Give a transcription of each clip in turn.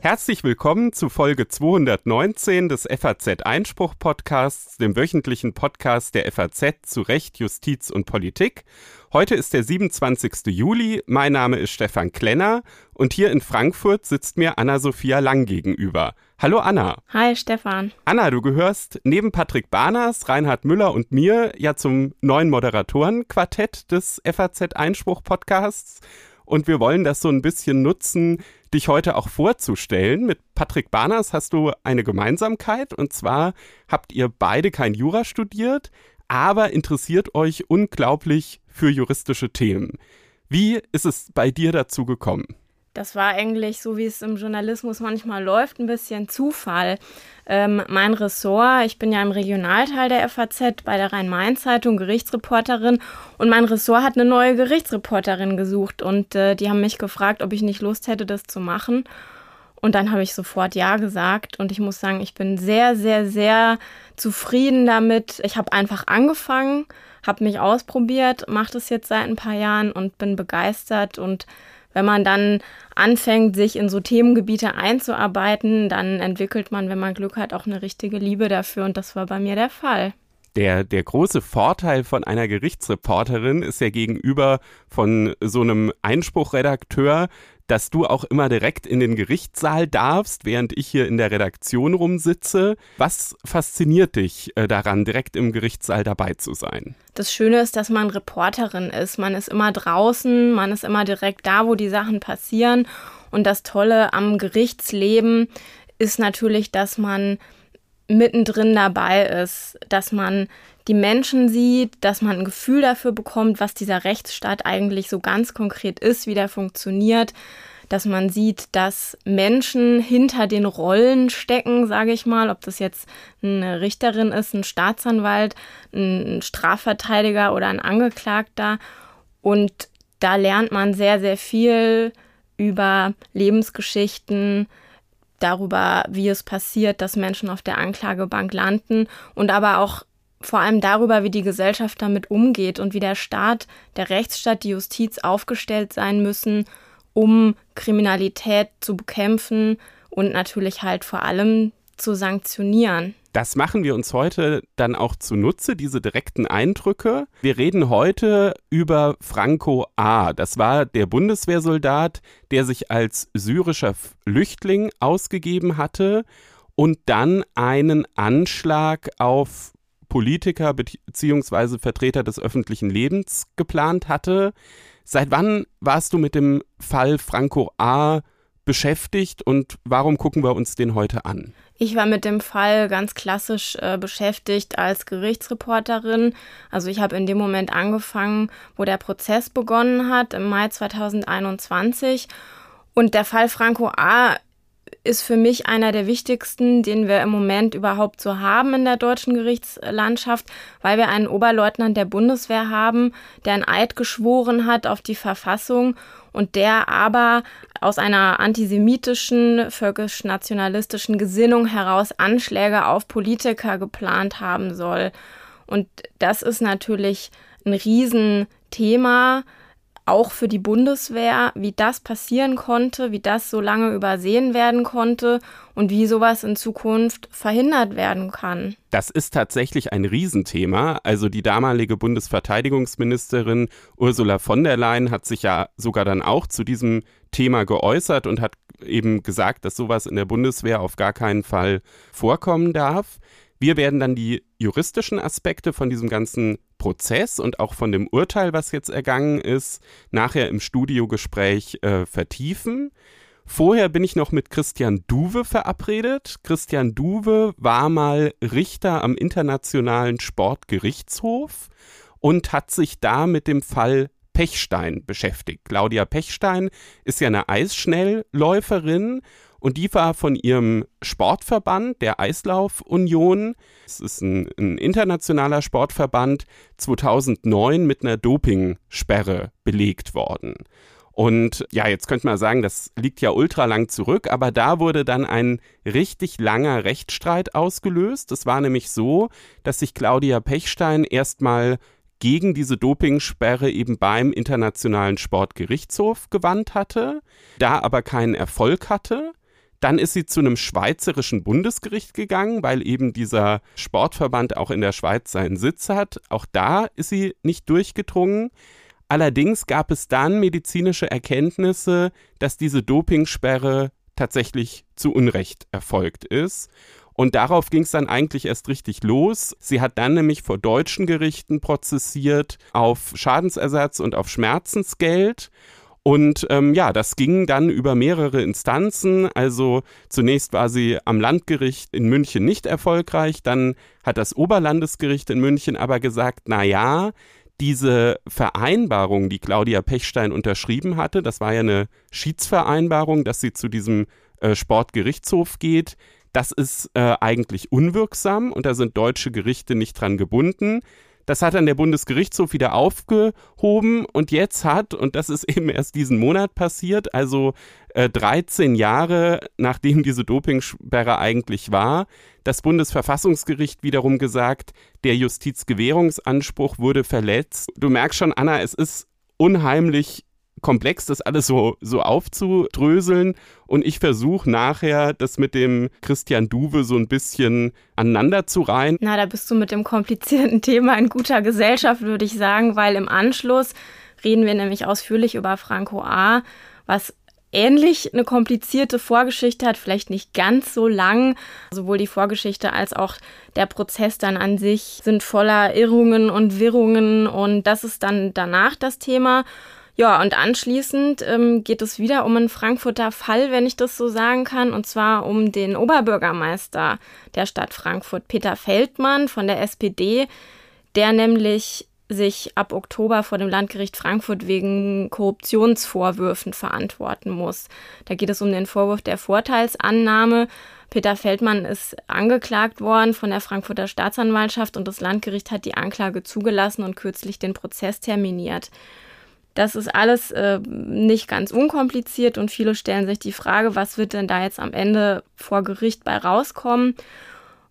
Herzlich willkommen zu Folge 219 des FAZ Einspruch Podcasts, dem wöchentlichen Podcast der FAZ zu Recht, Justiz und Politik. Heute ist der 27. Juli. Mein Name ist Stefan Klenner und hier in Frankfurt sitzt mir Anna-Sophia Lang gegenüber. Hallo Anna. Hi Stefan. Anna, du gehörst neben Patrick Barners, Reinhard Müller und mir ja zum neuen Moderatorenquartett des FAZ Einspruch Podcasts und wir wollen das so ein bisschen nutzen, dich heute auch vorzustellen. Mit Patrick Barners hast du eine Gemeinsamkeit und zwar habt ihr beide kein Jura studiert, aber interessiert euch unglaublich für juristische Themen. Wie ist es bei dir dazu gekommen? Das war eigentlich so, wie es im Journalismus manchmal läuft, ein bisschen Zufall. Ähm, mein Ressort, ich bin ja im Regionalteil der FAZ bei der Rhein-Main-Zeitung Gerichtsreporterin und mein Ressort hat eine neue Gerichtsreporterin gesucht und äh, die haben mich gefragt, ob ich nicht Lust hätte, das zu machen. Und dann habe ich sofort Ja gesagt und ich muss sagen, ich bin sehr, sehr, sehr zufrieden damit. Ich habe einfach angefangen, habe mich ausprobiert, mache das jetzt seit ein paar Jahren und bin begeistert und wenn man dann anfängt, sich in so Themengebiete einzuarbeiten, dann entwickelt man, wenn man Glück hat, auch eine richtige Liebe dafür. Und das war bei mir der Fall. Der, der große Vorteil von einer Gerichtsreporterin ist ja gegenüber von so einem Einspruchredakteur, dass du auch immer direkt in den Gerichtssaal darfst, während ich hier in der Redaktion rumsitze. Was fasziniert dich äh, daran, direkt im Gerichtssaal dabei zu sein? Das Schöne ist, dass man Reporterin ist. Man ist immer draußen, man ist immer direkt da, wo die Sachen passieren. Und das Tolle am Gerichtsleben ist natürlich, dass man mittendrin dabei ist, dass man die Menschen sieht, dass man ein Gefühl dafür bekommt, was dieser Rechtsstaat eigentlich so ganz konkret ist, wie der funktioniert, dass man sieht, dass Menschen hinter den Rollen stecken, sage ich mal, ob das jetzt eine Richterin ist, ein Staatsanwalt, ein Strafverteidiger oder ein Angeklagter. Und da lernt man sehr, sehr viel über Lebensgeschichten, darüber, wie es passiert, dass Menschen auf der Anklagebank landen und aber auch vor allem darüber, wie die Gesellschaft damit umgeht und wie der Staat, der Rechtsstaat, die Justiz aufgestellt sein müssen, um Kriminalität zu bekämpfen und natürlich halt vor allem zu sanktionieren. Das machen wir uns heute dann auch zunutze, diese direkten Eindrücke. Wir reden heute über Franco A. Das war der Bundeswehrsoldat, der sich als syrischer Flüchtling ausgegeben hatte und dann einen Anschlag auf Politiker bzw. Vertreter des öffentlichen Lebens geplant hatte. Seit wann warst du mit dem Fall Franco A beschäftigt und warum gucken wir uns den heute an? Ich war mit dem Fall ganz klassisch äh, beschäftigt als Gerichtsreporterin. Also ich habe in dem Moment angefangen, wo der Prozess begonnen hat, im Mai 2021. Und der Fall Franco A ist für mich einer der wichtigsten, den wir im Moment überhaupt so haben in der deutschen Gerichtslandschaft, weil wir einen Oberleutnant der Bundeswehr haben, der ein Eid geschworen hat auf die Verfassung und der aber aus einer antisemitischen, völkisch-nationalistischen Gesinnung heraus Anschläge auf Politiker geplant haben soll. Und das ist natürlich ein Riesenthema, auch für die Bundeswehr, wie das passieren konnte, wie das so lange übersehen werden konnte und wie sowas in Zukunft verhindert werden kann. Das ist tatsächlich ein Riesenthema. Also die damalige Bundesverteidigungsministerin Ursula von der Leyen hat sich ja sogar dann auch zu diesem Thema geäußert und hat eben gesagt, dass sowas in der Bundeswehr auf gar keinen Fall vorkommen darf. Wir werden dann die juristischen Aspekte von diesem ganzen Prozess und auch von dem Urteil, was jetzt ergangen ist, nachher im Studiogespräch äh, vertiefen. Vorher bin ich noch mit Christian Duwe verabredet. Christian Duwe war mal Richter am Internationalen Sportgerichtshof und hat sich da mit dem Fall Pechstein beschäftigt. Claudia Pechstein ist ja eine Eisschnellläuferin und die war von ihrem Sportverband, der Eislaufunion, es ist ein, ein, internationaler Sportverband, 2009 mit einer Dopingsperre belegt worden. Und ja, jetzt könnte man sagen, das liegt ja ultra lang zurück, aber da wurde dann ein richtig langer Rechtsstreit ausgelöst. Es war nämlich so, dass sich Claudia Pechstein erstmal gegen diese Dopingsperre eben beim Internationalen Sportgerichtshof gewandt hatte, da aber keinen Erfolg hatte. Dann ist sie zu einem schweizerischen Bundesgericht gegangen, weil eben dieser Sportverband auch in der Schweiz seinen Sitz hat. Auch da ist sie nicht durchgedrungen. Allerdings gab es dann medizinische Erkenntnisse, dass diese Dopingsperre tatsächlich zu Unrecht erfolgt ist. Und darauf ging es dann eigentlich erst richtig los. Sie hat dann nämlich vor deutschen Gerichten prozessiert auf Schadensersatz und auf Schmerzensgeld. Und ähm, ja, das ging dann über mehrere Instanzen. Also zunächst war sie am Landgericht in München nicht erfolgreich, dann hat das Oberlandesgericht in München aber gesagt, na ja, diese Vereinbarung, die Claudia Pechstein unterschrieben hatte, das war ja eine Schiedsvereinbarung, dass sie zu diesem äh, Sportgerichtshof geht, das ist äh, eigentlich unwirksam und da sind deutsche Gerichte nicht dran gebunden. Das hat dann der Bundesgerichtshof wieder aufgehoben und jetzt hat, und das ist eben erst diesen Monat passiert, also äh, 13 Jahre nachdem diese Dopingsperre eigentlich war, das Bundesverfassungsgericht wiederum gesagt, der Justizgewährungsanspruch wurde verletzt. Du merkst schon, Anna, es ist unheimlich komplex, das alles so, so aufzudröseln. Und ich versuche nachher, das mit dem Christian Duwe so ein bisschen aneinander zu reihen. Na, da bist du mit dem komplizierten Thema in guter Gesellschaft, würde ich sagen, weil im Anschluss reden wir nämlich ausführlich über Franco A., was ähnlich eine komplizierte Vorgeschichte hat, vielleicht nicht ganz so lang. Sowohl die Vorgeschichte als auch der Prozess dann an sich sind voller Irrungen und Wirrungen und das ist dann danach das Thema. Ja, und anschließend ähm, geht es wieder um einen Frankfurter Fall, wenn ich das so sagen kann, und zwar um den Oberbürgermeister der Stadt Frankfurt, Peter Feldmann von der SPD, der nämlich sich ab Oktober vor dem Landgericht Frankfurt wegen Korruptionsvorwürfen verantworten muss. Da geht es um den Vorwurf der Vorteilsannahme. Peter Feldmann ist angeklagt worden von der Frankfurter Staatsanwaltschaft und das Landgericht hat die Anklage zugelassen und kürzlich den Prozess terminiert. Das ist alles äh, nicht ganz unkompliziert und viele stellen sich die Frage, was wird denn da jetzt am Ende vor Gericht bei rauskommen?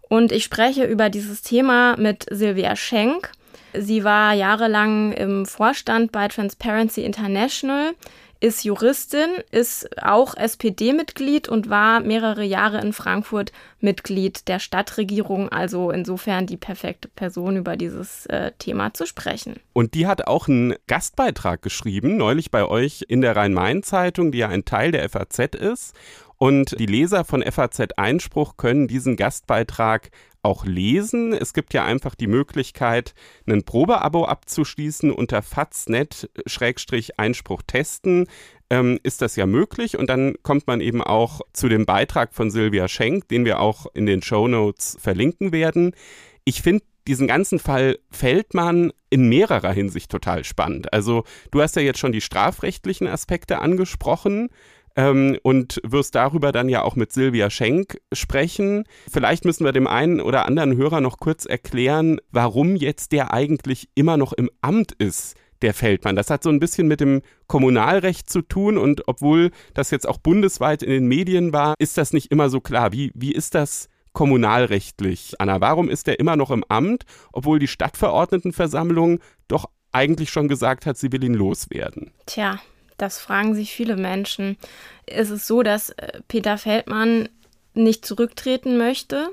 Und ich spreche über dieses Thema mit Silvia Schenk. Sie war jahrelang im Vorstand bei Transparency International ist Juristin, ist auch SPD-Mitglied und war mehrere Jahre in Frankfurt Mitglied der Stadtregierung. Also insofern die perfekte Person, über dieses äh, Thema zu sprechen. Und die hat auch einen Gastbeitrag geschrieben, neulich bei euch in der Rhein-Main-Zeitung, die ja ein Teil der FAZ ist. Und die Leser von FAZ Einspruch können diesen Gastbeitrag auch lesen. Es gibt ja einfach die Möglichkeit, ein Probeabo abzuschließen unter faznet-einspruch testen. Ähm, ist das ja möglich und dann kommt man eben auch zu dem Beitrag von Silvia Schenk, den wir auch in den Show Notes verlinken werden. Ich finde diesen ganzen Fall Feldmann in mehrerer Hinsicht total spannend. Also du hast ja jetzt schon die strafrechtlichen Aspekte angesprochen ähm, und wirst darüber dann ja auch mit Silvia Schenk sprechen. Vielleicht müssen wir dem einen oder anderen Hörer noch kurz erklären, warum jetzt der eigentlich immer noch im Amt ist der Feldmann. Das hat so ein bisschen mit dem Kommunalrecht zu tun und obwohl das jetzt auch bundesweit in den Medien war, ist das nicht immer so klar. Wie, wie ist das kommunalrechtlich, Anna? Warum ist er immer noch im Amt, obwohl die Stadtverordnetenversammlung doch eigentlich schon gesagt hat, sie will ihn loswerden? Tja, das fragen sich viele Menschen. Es ist so, dass äh, Peter Feldmann nicht zurücktreten möchte.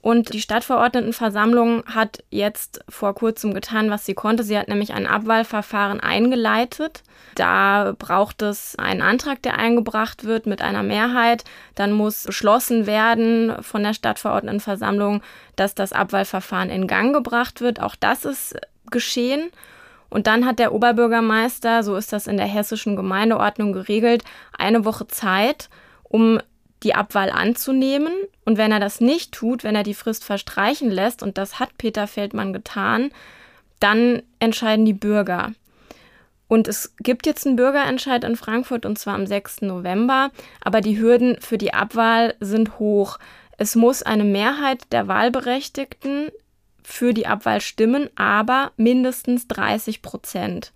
Und die Stadtverordnetenversammlung hat jetzt vor kurzem getan, was sie konnte. Sie hat nämlich ein Abwahlverfahren eingeleitet. Da braucht es einen Antrag, der eingebracht wird mit einer Mehrheit. Dann muss beschlossen werden von der Stadtverordnetenversammlung, dass das Abwahlverfahren in Gang gebracht wird. Auch das ist geschehen. Und dann hat der Oberbürgermeister, so ist das in der hessischen Gemeindeordnung geregelt, eine Woche Zeit, um die Abwahl anzunehmen. Und wenn er das nicht tut, wenn er die Frist verstreichen lässt, und das hat Peter Feldmann getan, dann entscheiden die Bürger. Und es gibt jetzt einen Bürgerentscheid in Frankfurt und zwar am 6. November, aber die Hürden für die Abwahl sind hoch. Es muss eine Mehrheit der Wahlberechtigten für die Abwahl stimmen, aber mindestens 30 Prozent.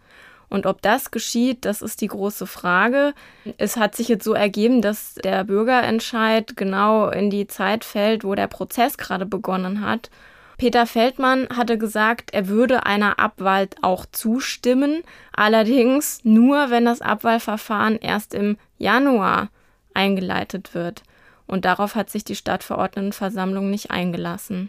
Und ob das geschieht, das ist die große Frage. Es hat sich jetzt so ergeben, dass der Bürgerentscheid genau in die Zeit fällt, wo der Prozess gerade begonnen hat. Peter Feldmann hatte gesagt, er würde einer Abwahl auch zustimmen, allerdings nur, wenn das Abwahlverfahren erst im Januar eingeleitet wird. Und darauf hat sich die Stadtverordnetenversammlung nicht eingelassen.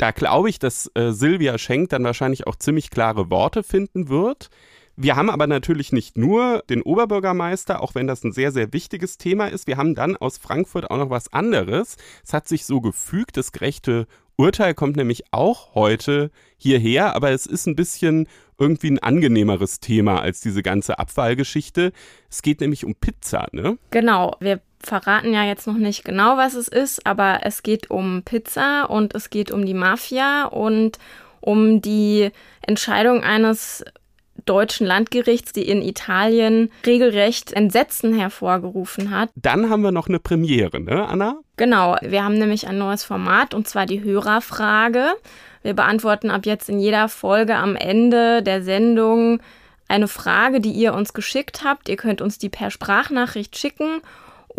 Da glaube ich, dass äh, Silvia Schenk dann wahrscheinlich auch ziemlich klare Worte finden wird. Wir haben aber natürlich nicht nur den Oberbürgermeister, auch wenn das ein sehr, sehr wichtiges Thema ist. Wir haben dann aus Frankfurt auch noch was anderes. Es hat sich so gefügt, das gerechte Urteil kommt nämlich auch heute hierher, aber es ist ein bisschen irgendwie ein angenehmeres Thema als diese ganze Abwahlgeschichte. Es geht nämlich um Pizza, ne? Genau, wir verraten ja jetzt noch nicht genau, was es ist, aber es geht um Pizza und es geht um die Mafia und um die Entscheidung eines deutschen Landgerichts, die in Italien regelrecht Entsetzen hervorgerufen hat. Dann haben wir noch eine Premiere, ne, Anna? Genau, wir haben nämlich ein neues Format und zwar die Hörerfrage. Wir beantworten ab jetzt in jeder Folge am Ende der Sendung eine Frage, die ihr uns geschickt habt. Ihr könnt uns die per Sprachnachricht schicken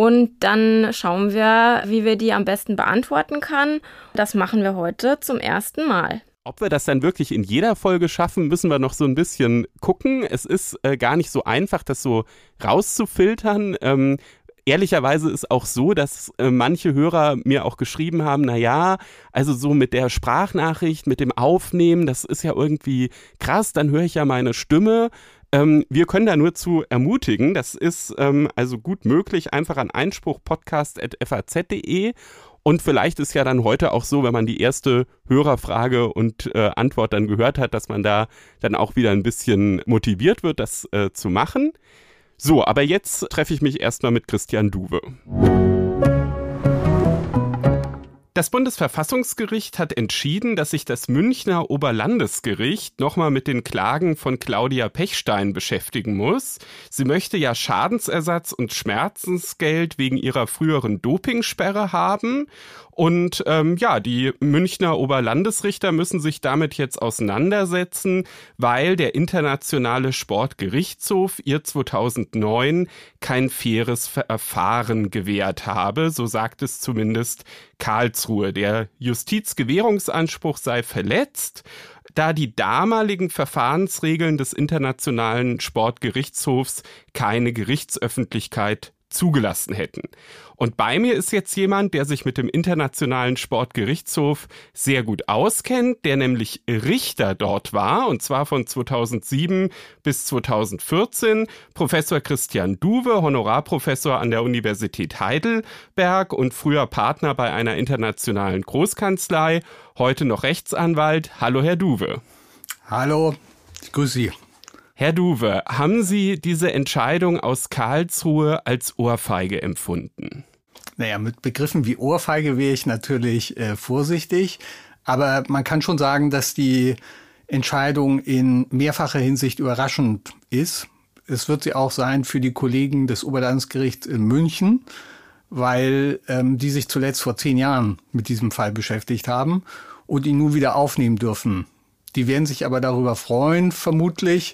und dann schauen wir, wie wir die am besten beantworten können. Das machen wir heute zum ersten Mal. Ob wir das dann wirklich in jeder Folge schaffen, müssen wir noch so ein bisschen gucken. Es ist äh, gar nicht so einfach, das so rauszufiltern. Ähm, ehrlicherweise ist auch so, dass äh, manche Hörer mir auch geschrieben haben, na ja, also so mit der Sprachnachricht, mit dem Aufnehmen, das ist ja irgendwie krass, dann höre ich ja meine Stimme. Ähm, wir können da nur zu ermutigen. Das ist ähm, also gut möglich. Einfach an einspruchpodcast.faz.de und vielleicht ist ja dann heute auch so, wenn man die erste Hörerfrage und äh, Antwort dann gehört hat, dass man da dann auch wieder ein bisschen motiviert wird, das äh, zu machen. So, aber jetzt treffe ich mich erstmal mit Christian Duwe. Das Bundesverfassungsgericht hat entschieden, dass sich das Münchner Oberlandesgericht nochmal mit den Klagen von Claudia Pechstein beschäftigen muss. Sie möchte ja Schadensersatz und Schmerzensgeld wegen ihrer früheren Dopingsperre haben und ähm, ja, die Münchner Oberlandesrichter müssen sich damit jetzt auseinandersetzen, weil der internationale Sportgerichtshof ihr 2009 kein faires Verfahren gewährt habe, so sagt es zumindest Karlsruhe. Der Justizgewährungsanspruch sei verletzt da die damaligen Verfahrensregeln des Internationalen Sportgerichtshofs keine Gerichtsöffentlichkeit zugelassen hätten. Und bei mir ist jetzt jemand, der sich mit dem Internationalen Sportgerichtshof sehr gut auskennt, der nämlich Richter dort war, und zwar von 2007 bis 2014. Professor Christian Duwe, Honorarprofessor an der Universität Heidelberg und früher Partner bei einer internationalen Großkanzlei, heute noch Rechtsanwalt. Hallo, Herr Duwe. Hallo, ich grüße Sie. Herr Duwe, haben Sie diese Entscheidung aus Karlsruhe als Ohrfeige empfunden? Naja, mit Begriffen wie Ohrfeige wäre ich natürlich äh, vorsichtig, aber man kann schon sagen, dass die Entscheidung in mehrfacher Hinsicht überraschend ist. Es wird sie auch sein für die Kollegen des Oberlandesgerichts in München, weil ähm, die sich zuletzt vor zehn Jahren mit diesem Fall beschäftigt haben und ihn nun wieder aufnehmen dürfen. Die werden sich aber darüber freuen, vermutlich,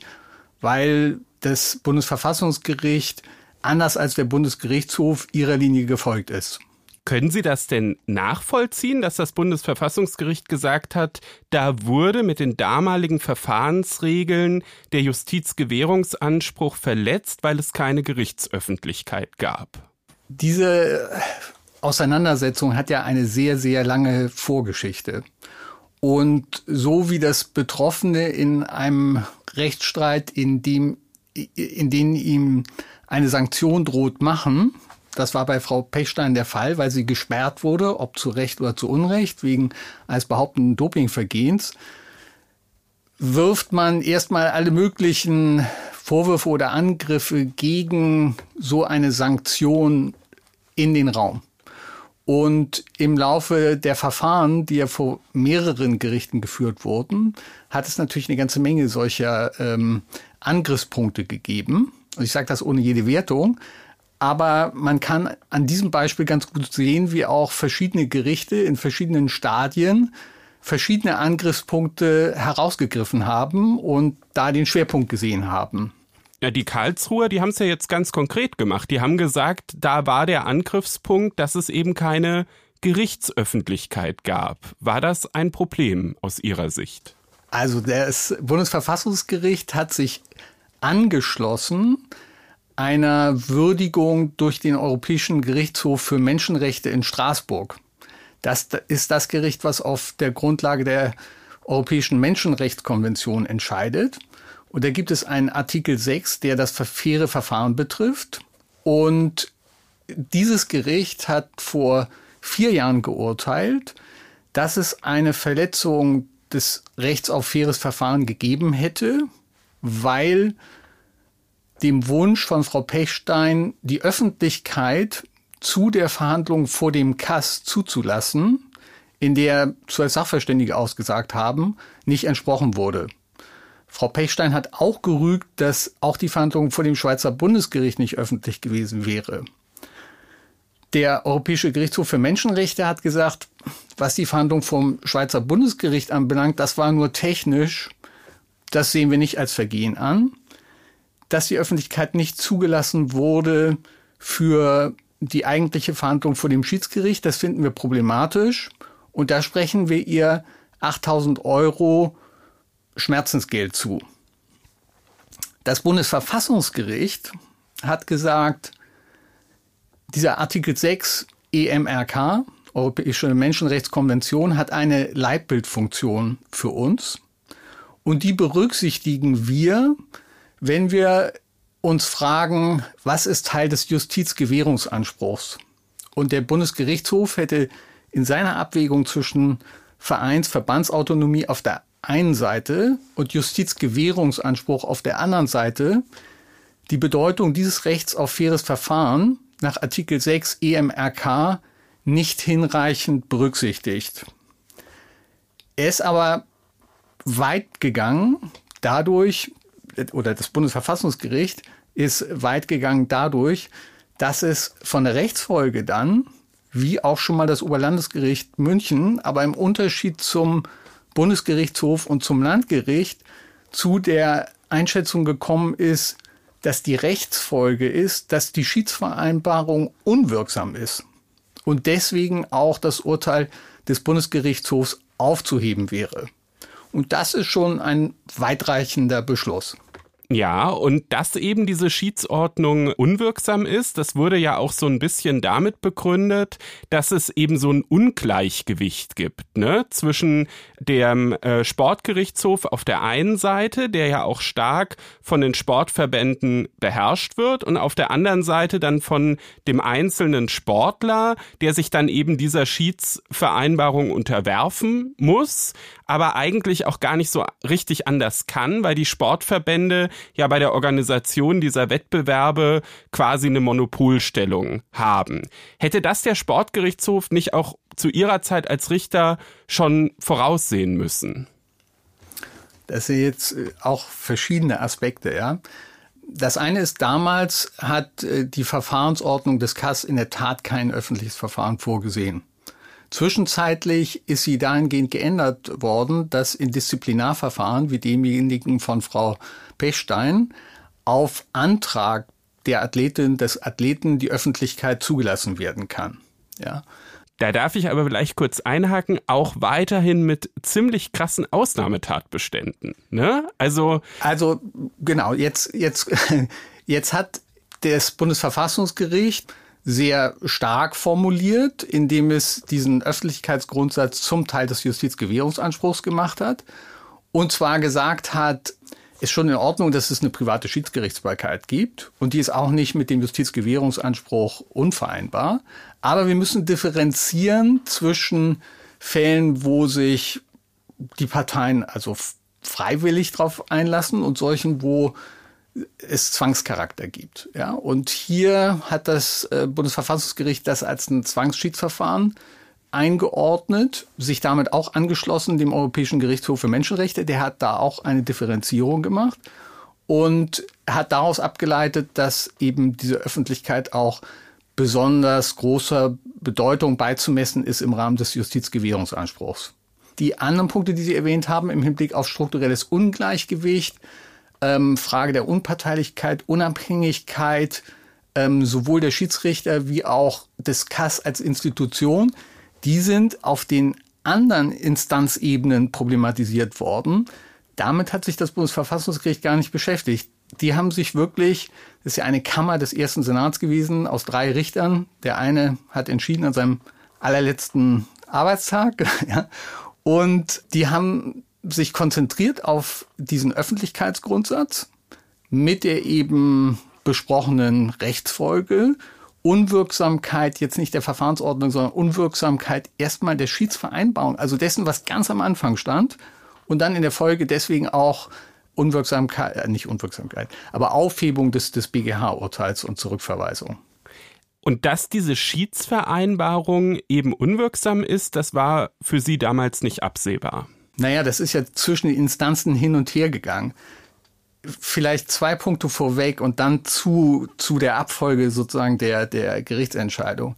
weil das Bundesverfassungsgericht anders als der Bundesgerichtshof ihrer Linie gefolgt ist. Können Sie das denn nachvollziehen, dass das Bundesverfassungsgericht gesagt hat, da wurde mit den damaligen Verfahrensregeln der Justizgewährungsanspruch verletzt, weil es keine Gerichtsöffentlichkeit gab? Diese Auseinandersetzung hat ja eine sehr, sehr lange Vorgeschichte. Und so wie das Betroffene in einem Rechtsstreit, in dem, in dem ihm eine Sanktion droht, machen, das war bei Frau Pechstein der Fall, weil sie gesperrt wurde, ob zu Recht oder zu Unrecht, wegen eines behauptenden Dopingvergehens, wirft man erstmal alle möglichen Vorwürfe oder Angriffe gegen so eine Sanktion in den Raum. Und im Laufe der Verfahren, die ja vor mehreren Gerichten geführt wurden, hat es natürlich eine ganze Menge solcher ähm, Angriffspunkte gegeben. Und ich sage das ohne jede Wertung. Aber man kann an diesem Beispiel ganz gut sehen, wie auch verschiedene Gerichte in verschiedenen Stadien verschiedene Angriffspunkte herausgegriffen haben und da den Schwerpunkt gesehen haben. Ja, die Karlsruher, die haben es ja jetzt ganz konkret gemacht. Die haben gesagt, da war der Angriffspunkt, dass es eben keine Gerichtsöffentlichkeit gab. War das ein Problem aus Ihrer Sicht? Also das Bundesverfassungsgericht hat sich angeschlossen einer Würdigung durch den Europäischen Gerichtshof für Menschenrechte in Straßburg. Das ist das Gericht, was auf der Grundlage der Europäischen Menschenrechtskonvention entscheidet. Und da gibt es einen Artikel 6, der das faire Verfahren betrifft. Und dieses Gericht hat vor vier Jahren geurteilt, dass es eine Verletzung des Rechts auf faires Verfahren gegeben hätte, weil dem Wunsch von Frau Pechstein, die Öffentlichkeit zu der Verhandlung vor dem Kass zuzulassen, in der zwei Sachverständige ausgesagt haben, nicht entsprochen wurde. Frau Pechstein hat auch gerügt, dass auch die Verhandlung vor dem Schweizer Bundesgericht nicht öffentlich gewesen wäre. Der Europäische Gerichtshof für Menschenrechte hat gesagt, was die Verhandlung vom Schweizer Bundesgericht anbelangt, das war nur technisch. Das sehen wir nicht als Vergehen an. Dass die Öffentlichkeit nicht zugelassen wurde für die eigentliche Verhandlung vor dem Schiedsgericht, das finden wir problematisch. Und da sprechen wir ihr 8000 Euro Schmerzensgeld zu. Das Bundesverfassungsgericht hat gesagt, dieser Artikel 6 EMRK, Europäische Menschenrechtskonvention, hat eine Leitbildfunktion für uns. Und die berücksichtigen wir, wenn wir uns fragen, was ist Teil des Justizgewährungsanspruchs? Und der Bundesgerichtshof hätte in seiner Abwägung zwischen Vereins-, Verbandsautonomie auf der einen Seite und Justizgewährungsanspruch auf der anderen Seite die Bedeutung dieses Rechts auf faires Verfahren nach Artikel 6 EMRK nicht hinreichend berücksichtigt. Er ist aber weit gegangen dadurch, oder das Bundesverfassungsgericht ist weit gegangen dadurch, dass es von der Rechtsfolge dann, wie auch schon mal das Oberlandesgericht München, aber im Unterschied zum Bundesgerichtshof und zum Landgericht zu der Einschätzung gekommen ist, dass die Rechtsfolge ist, dass die Schiedsvereinbarung unwirksam ist und deswegen auch das Urteil des Bundesgerichtshofs aufzuheben wäre. Und das ist schon ein weitreichender Beschluss. Ja, und dass eben diese Schiedsordnung unwirksam ist, das wurde ja auch so ein bisschen damit begründet, dass es eben so ein Ungleichgewicht gibt, ne, zwischen dem äh, Sportgerichtshof auf der einen Seite, der ja auch stark von den Sportverbänden beherrscht wird, und auf der anderen Seite dann von dem einzelnen Sportler, der sich dann eben dieser Schiedsvereinbarung unterwerfen muss, aber eigentlich auch gar nicht so richtig anders kann, weil die Sportverbände ja bei der Organisation dieser Wettbewerbe quasi eine Monopolstellung haben. Hätte das der Sportgerichtshof nicht auch zu ihrer Zeit als Richter schon voraussehen müssen? Das sind jetzt äh, auch verschiedene Aspekte, ja. Das eine ist, damals hat äh, die Verfahrensordnung des KAS in der Tat kein öffentliches Verfahren vorgesehen. Zwischenzeitlich ist sie dahingehend geändert worden, dass in Disziplinarverfahren wie demjenigen von Frau Pechstein auf Antrag der Athletin, des Athleten die Öffentlichkeit zugelassen werden kann. Ja. Da darf ich aber vielleicht kurz einhaken, auch weiterhin mit ziemlich krassen Ausnahmetatbeständen. Ne? Also, also genau, jetzt, jetzt, jetzt hat das Bundesverfassungsgericht sehr stark formuliert, indem es diesen Öffentlichkeitsgrundsatz zum Teil des Justizgewährungsanspruchs gemacht hat. Und zwar gesagt hat, ist schon in Ordnung, dass es eine private Schiedsgerichtsbarkeit gibt und die ist auch nicht mit dem Justizgewährungsanspruch unvereinbar. Aber wir müssen differenzieren zwischen Fällen, wo sich die Parteien also freiwillig darauf einlassen und solchen, wo es Zwangscharakter gibt. Ja? Und hier hat das äh, Bundesverfassungsgericht das als ein Zwangsschiedsverfahren eingeordnet, sich damit auch angeschlossen dem Europäischen Gerichtshof für Menschenrechte. Der hat da auch eine Differenzierung gemacht und hat daraus abgeleitet, dass eben diese Öffentlichkeit auch besonders großer Bedeutung beizumessen ist im Rahmen des Justizgewährungsanspruchs. Die anderen Punkte, die Sie erwähnt haben im Hinblick auf strukturelles Ungleichgewicht, ähm, Frage der Unparteilichkeit, Unabhängigkeit, ähm, sowohl der Schiedsrichter wie auch des KAS als Institution. Die sind auf den anderen Instanzebenen problematisiert worden. Damit hat sich das Bundesverfassungsgericht gar nicht beschäftigt. Die haben sich wirklich, das ist ja eine Kammer des ersten Senats gewesen, aus drei Richtern. Der eine hat entschieden an seinem allerletzten Arbeitstag. Ja, und die haben sich konzentriert auf diesen Öffentlichkeitsgrundsatz mit der eben besprochenen Rechtsfolge Unwirksamkeit jetzt nicht der Verfahrensordnung, sondern Unwirksamkeit erstmal der Schiedsvereinbarung, also dessen, was ganz am Anfang stand und dann in der Folge deswegen auch Unwirksamkeit, äh, nicht Unwirksamkeit, aber Aufhebung des, des BGH-Urteils und Zurückverweisung. Und dass diese Schiedsvereinbarung eben unwirksam ist, das war für Sie damals nicht absehbar. Naja, das ist ja zwischen den Instanzen hin und her gegangen vielleicht zwei Punkte vorweg und dann zu, zu der Abfolge sozusagen der, der Gerichtsentscheidung.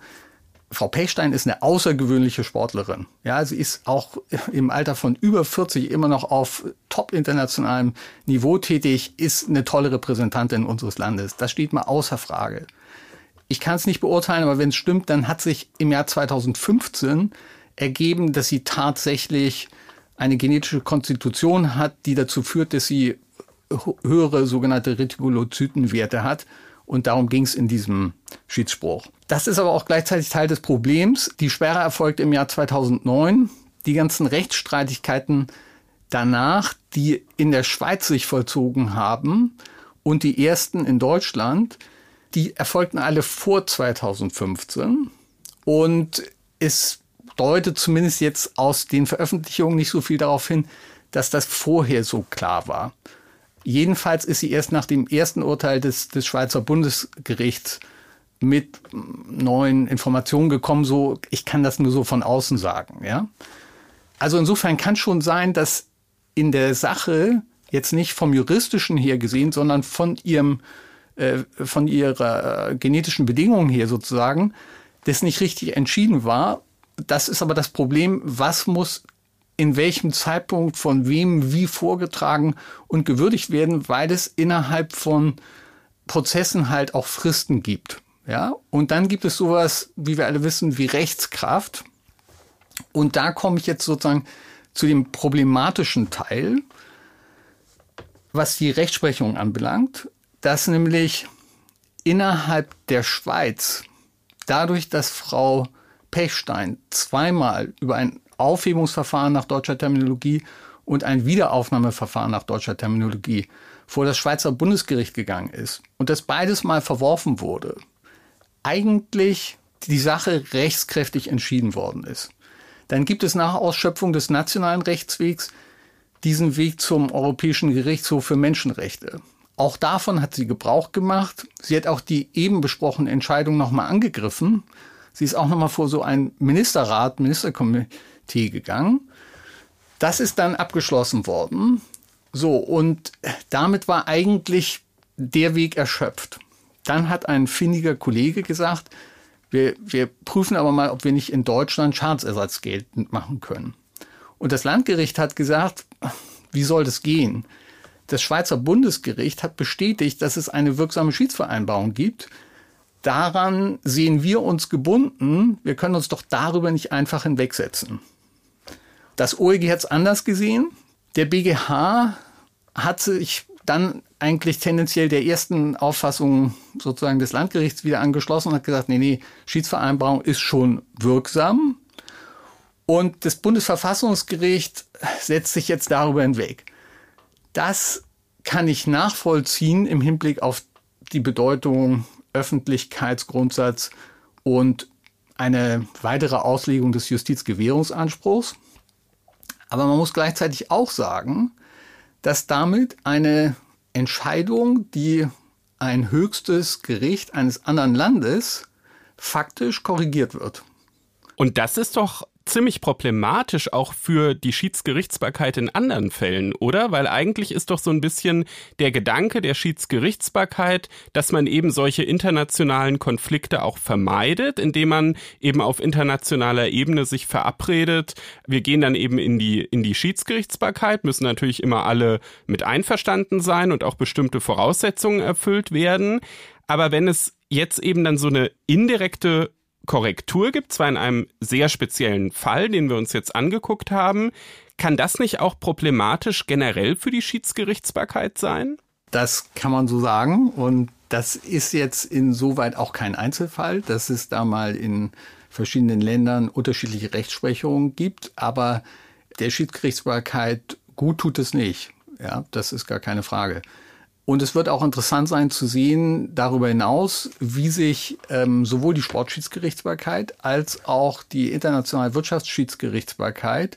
Frau Pechstein ist eine außergewöhnliche Sportlerin. Ja, sie ist auch im Alter von über 40 immer noch auf top internationalem Niveau tätig, ist eine tolle Repräsentantin unseres Landes. Das steht mal außer Frage. Ich kann es nicht beurteilen, aber wenn es stimmt, dann hat sich im Jahr 2015 ergeben, dass sie tatsächlich eine genetische Konstitution hat, die dazu führt, dass sie höhere sogenannte Retikulozytenwerte hat. Und darum ging es in diesem Schiedsspruch. Das ist aber auch gleichzeitig Teil des Problems. Die Sperre erfolgte im Jahr 2009. Die ganzen Rechtsstreitigkeiten danach, die in der Schweiz sich vollzogen haben und die ersten in Deutschland, die erfolgten alle vor 2015. Und es deutet zumindest jetzt aus den Veröffentlichungen nicht so viel darauf hin, dass das vorher so klar war. Jedenfalls ist sie erst nach dem ersten Urteil des, des Schweizer Bundesgerichts mit neuen Informationen gekommen. So, ich kann das nur so von außen sagen, ja. Also insofern kann schon sein, dass in der Sache jetzt nicht vom juristischen her gesehen, sondern von ihrem, äh, von ihrer äh, genetischen Bedingung her sozusagen, das nicht richtig entschieden war. Das ist aber das Problem, was muss in welchem Zeitpunkt von wem wie vorgetragen und gewürdigt werden, weil es innerhalb von Prozessen halt auch Fristen gibt. Ja, und dann gibt es sowas, wie wir alle wissen, wie Rechtskraft. Und da komme ich jetzt sozusagen zu dem problematischen Teil, was die Rechtsprechung anbelangt, dass nämlich innerhalb der Schweiz, dadurch, dass Frau Pechstein zweimal über ein Aufhebungsverfahren nach deutscher Terminologie und ein Wiederaufnahmeverfahren nach deutscher Terminologie vor das Schweizer Bundesgericht gegangen ist und das beides mal verworfen wurde, eigentlich die Sache rechtskräftig entschieden worden ist. Dann gibt es nach Ausschöpfung des nationalen Rechtswegs diesen Weg zum Europäischen Gerichtshof für Menschenrechte. Auch davon hat sie Gebrauch gemacht. Sie hat auch die eben besprochene Entscheidung nochmal angegriffen. Sie ist auch nochmal vor so ein Ministerrat, Ministerkomitee Tee gegangen. Das ist dann abgeschlossen worden. So, und damit war eigentlich der Weg erschöpft. Dann hat ein findiger Kollege gesagt, wir, wir prüfen aber mal, ob wir nicht in Deutschland Schadensersatz geltend machen können. Und das Landgericht hat gesagt, wie soll das gehen? Das Schweizer Bundesgericht hat bestätigt, dass es eine wirksame Schiedsvereinbarung gibt. Daran sehen wir uns gebunden. Wir können uns doch darüber nicht einfach hinwegsetzen. Das OEG hat es anders gesehen. Der BGH hat sich dann eigentlich tendenziell der ersten Auffassung sozusagen des Landgerichts wieder angeschlossen und hat gesagt, nee, nee, Schiedsvereinbarung ist schon wirksam. Und das Bundesverfassungsgericht setzt sich jetzt darüber hinweg. Das kann ich nachvollziehen im Hinblick auf die Bedeutung Öffentlichkeitsgrundsatz und eine weitere Auslegung des Justizgewährungsanspruchs. Aber man muss gleichzeitig auch sagen, dass damit eine Entscheidung, die ein höchstes Gericht eines anderen Landes faktisch korrigiert wird. Und das ist doch ziemlich problematisch auch für die Schiedsgerichtsbarkeit in anderen Fällen, oder? Weil eigentlich ist doch so ein bisschen der Gedanke der Schiedsgerichtsbarkeit, dass man eben solche internationalen Konflikte auch vermeidet, indem man eben auf internationaler Ebene sich verabredet. Wir gehen dann eben in die, in die Schiedsgerichtsbarkeit, müssen natürlich immer alle mit einverstanden sein und auch bestimmte Voraussetzungen erfüllt werden. Aber wenn es jetzt eben dann so eine indirekte Korrektur gibt, zwar in einem sehr speziellen Fall, den wir uns jetzt angeguckt haben. Kann das nicht auch problematisch generell für die Schiedsgerichtsbarkeit sein? Das kann man so sagen. Und das ist jetzt insoweit auch kein Einzelfall, dass es da mal in verschiedenen Ländern unterschiedliche Rechtsprechungen gibt. Aber der Schiedsgerichtsbarkeit gut tut es nicht. Ja, das ist gar keine Frage. Und es wird auch interessant sein zu sehen, darüber hinaus, wie sich ähm, sowohl die Sportschiedsgerichtsbarkeit als auch die internationale Wirtschaftsschiedsgerichtsbarkeit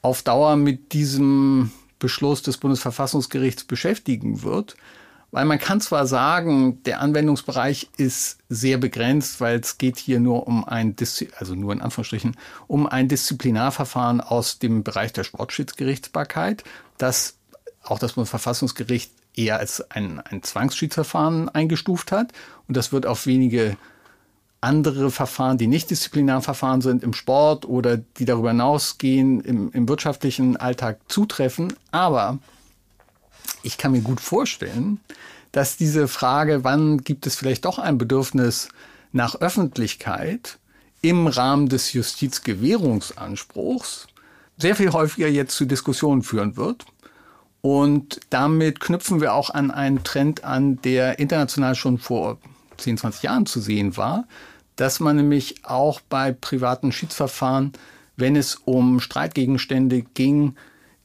auf Dauer mit diesem Beschluss des Bundesverfassungsgerichts beschäftigen wird. Weil man kann zwar sagen, der Anwendungsbereich ist sehr begrenzt, weil es geht hier nur um ein, also nur in Anführungsstrichen, um ein Disziplinarverfahren aus dem Bereich der Sportschiedsgerichtsbarkeit, das auch das Bundesverfassungsgericht eher als ein, ein Zwangsschiedsverfahren eingestuft hat. Und das wird auf wenige andere Verfahren, die nicht Disziplinarverfahren sind im Sport oder die darüber hinausgehen im, im wirtschaftlichen Alltag zutreffen. Aber ich kann mir gut vorstellen, dass diese Frage, wann gibt es vielleicht doch ein Bedürfnis nach Öffentlichkeit im Rahmen des Justizgewährungsanspruchs, sehr viel häufiger jetzt zu Diskussionen führen wird. Und damit knüpfen wir auch an einen Trend an, der international schon vor 10, 20 Jahren zu sehen war, dass man nämlich auch bei privaten Schiedsverfahren, wenn es um Streitgegenstände ging,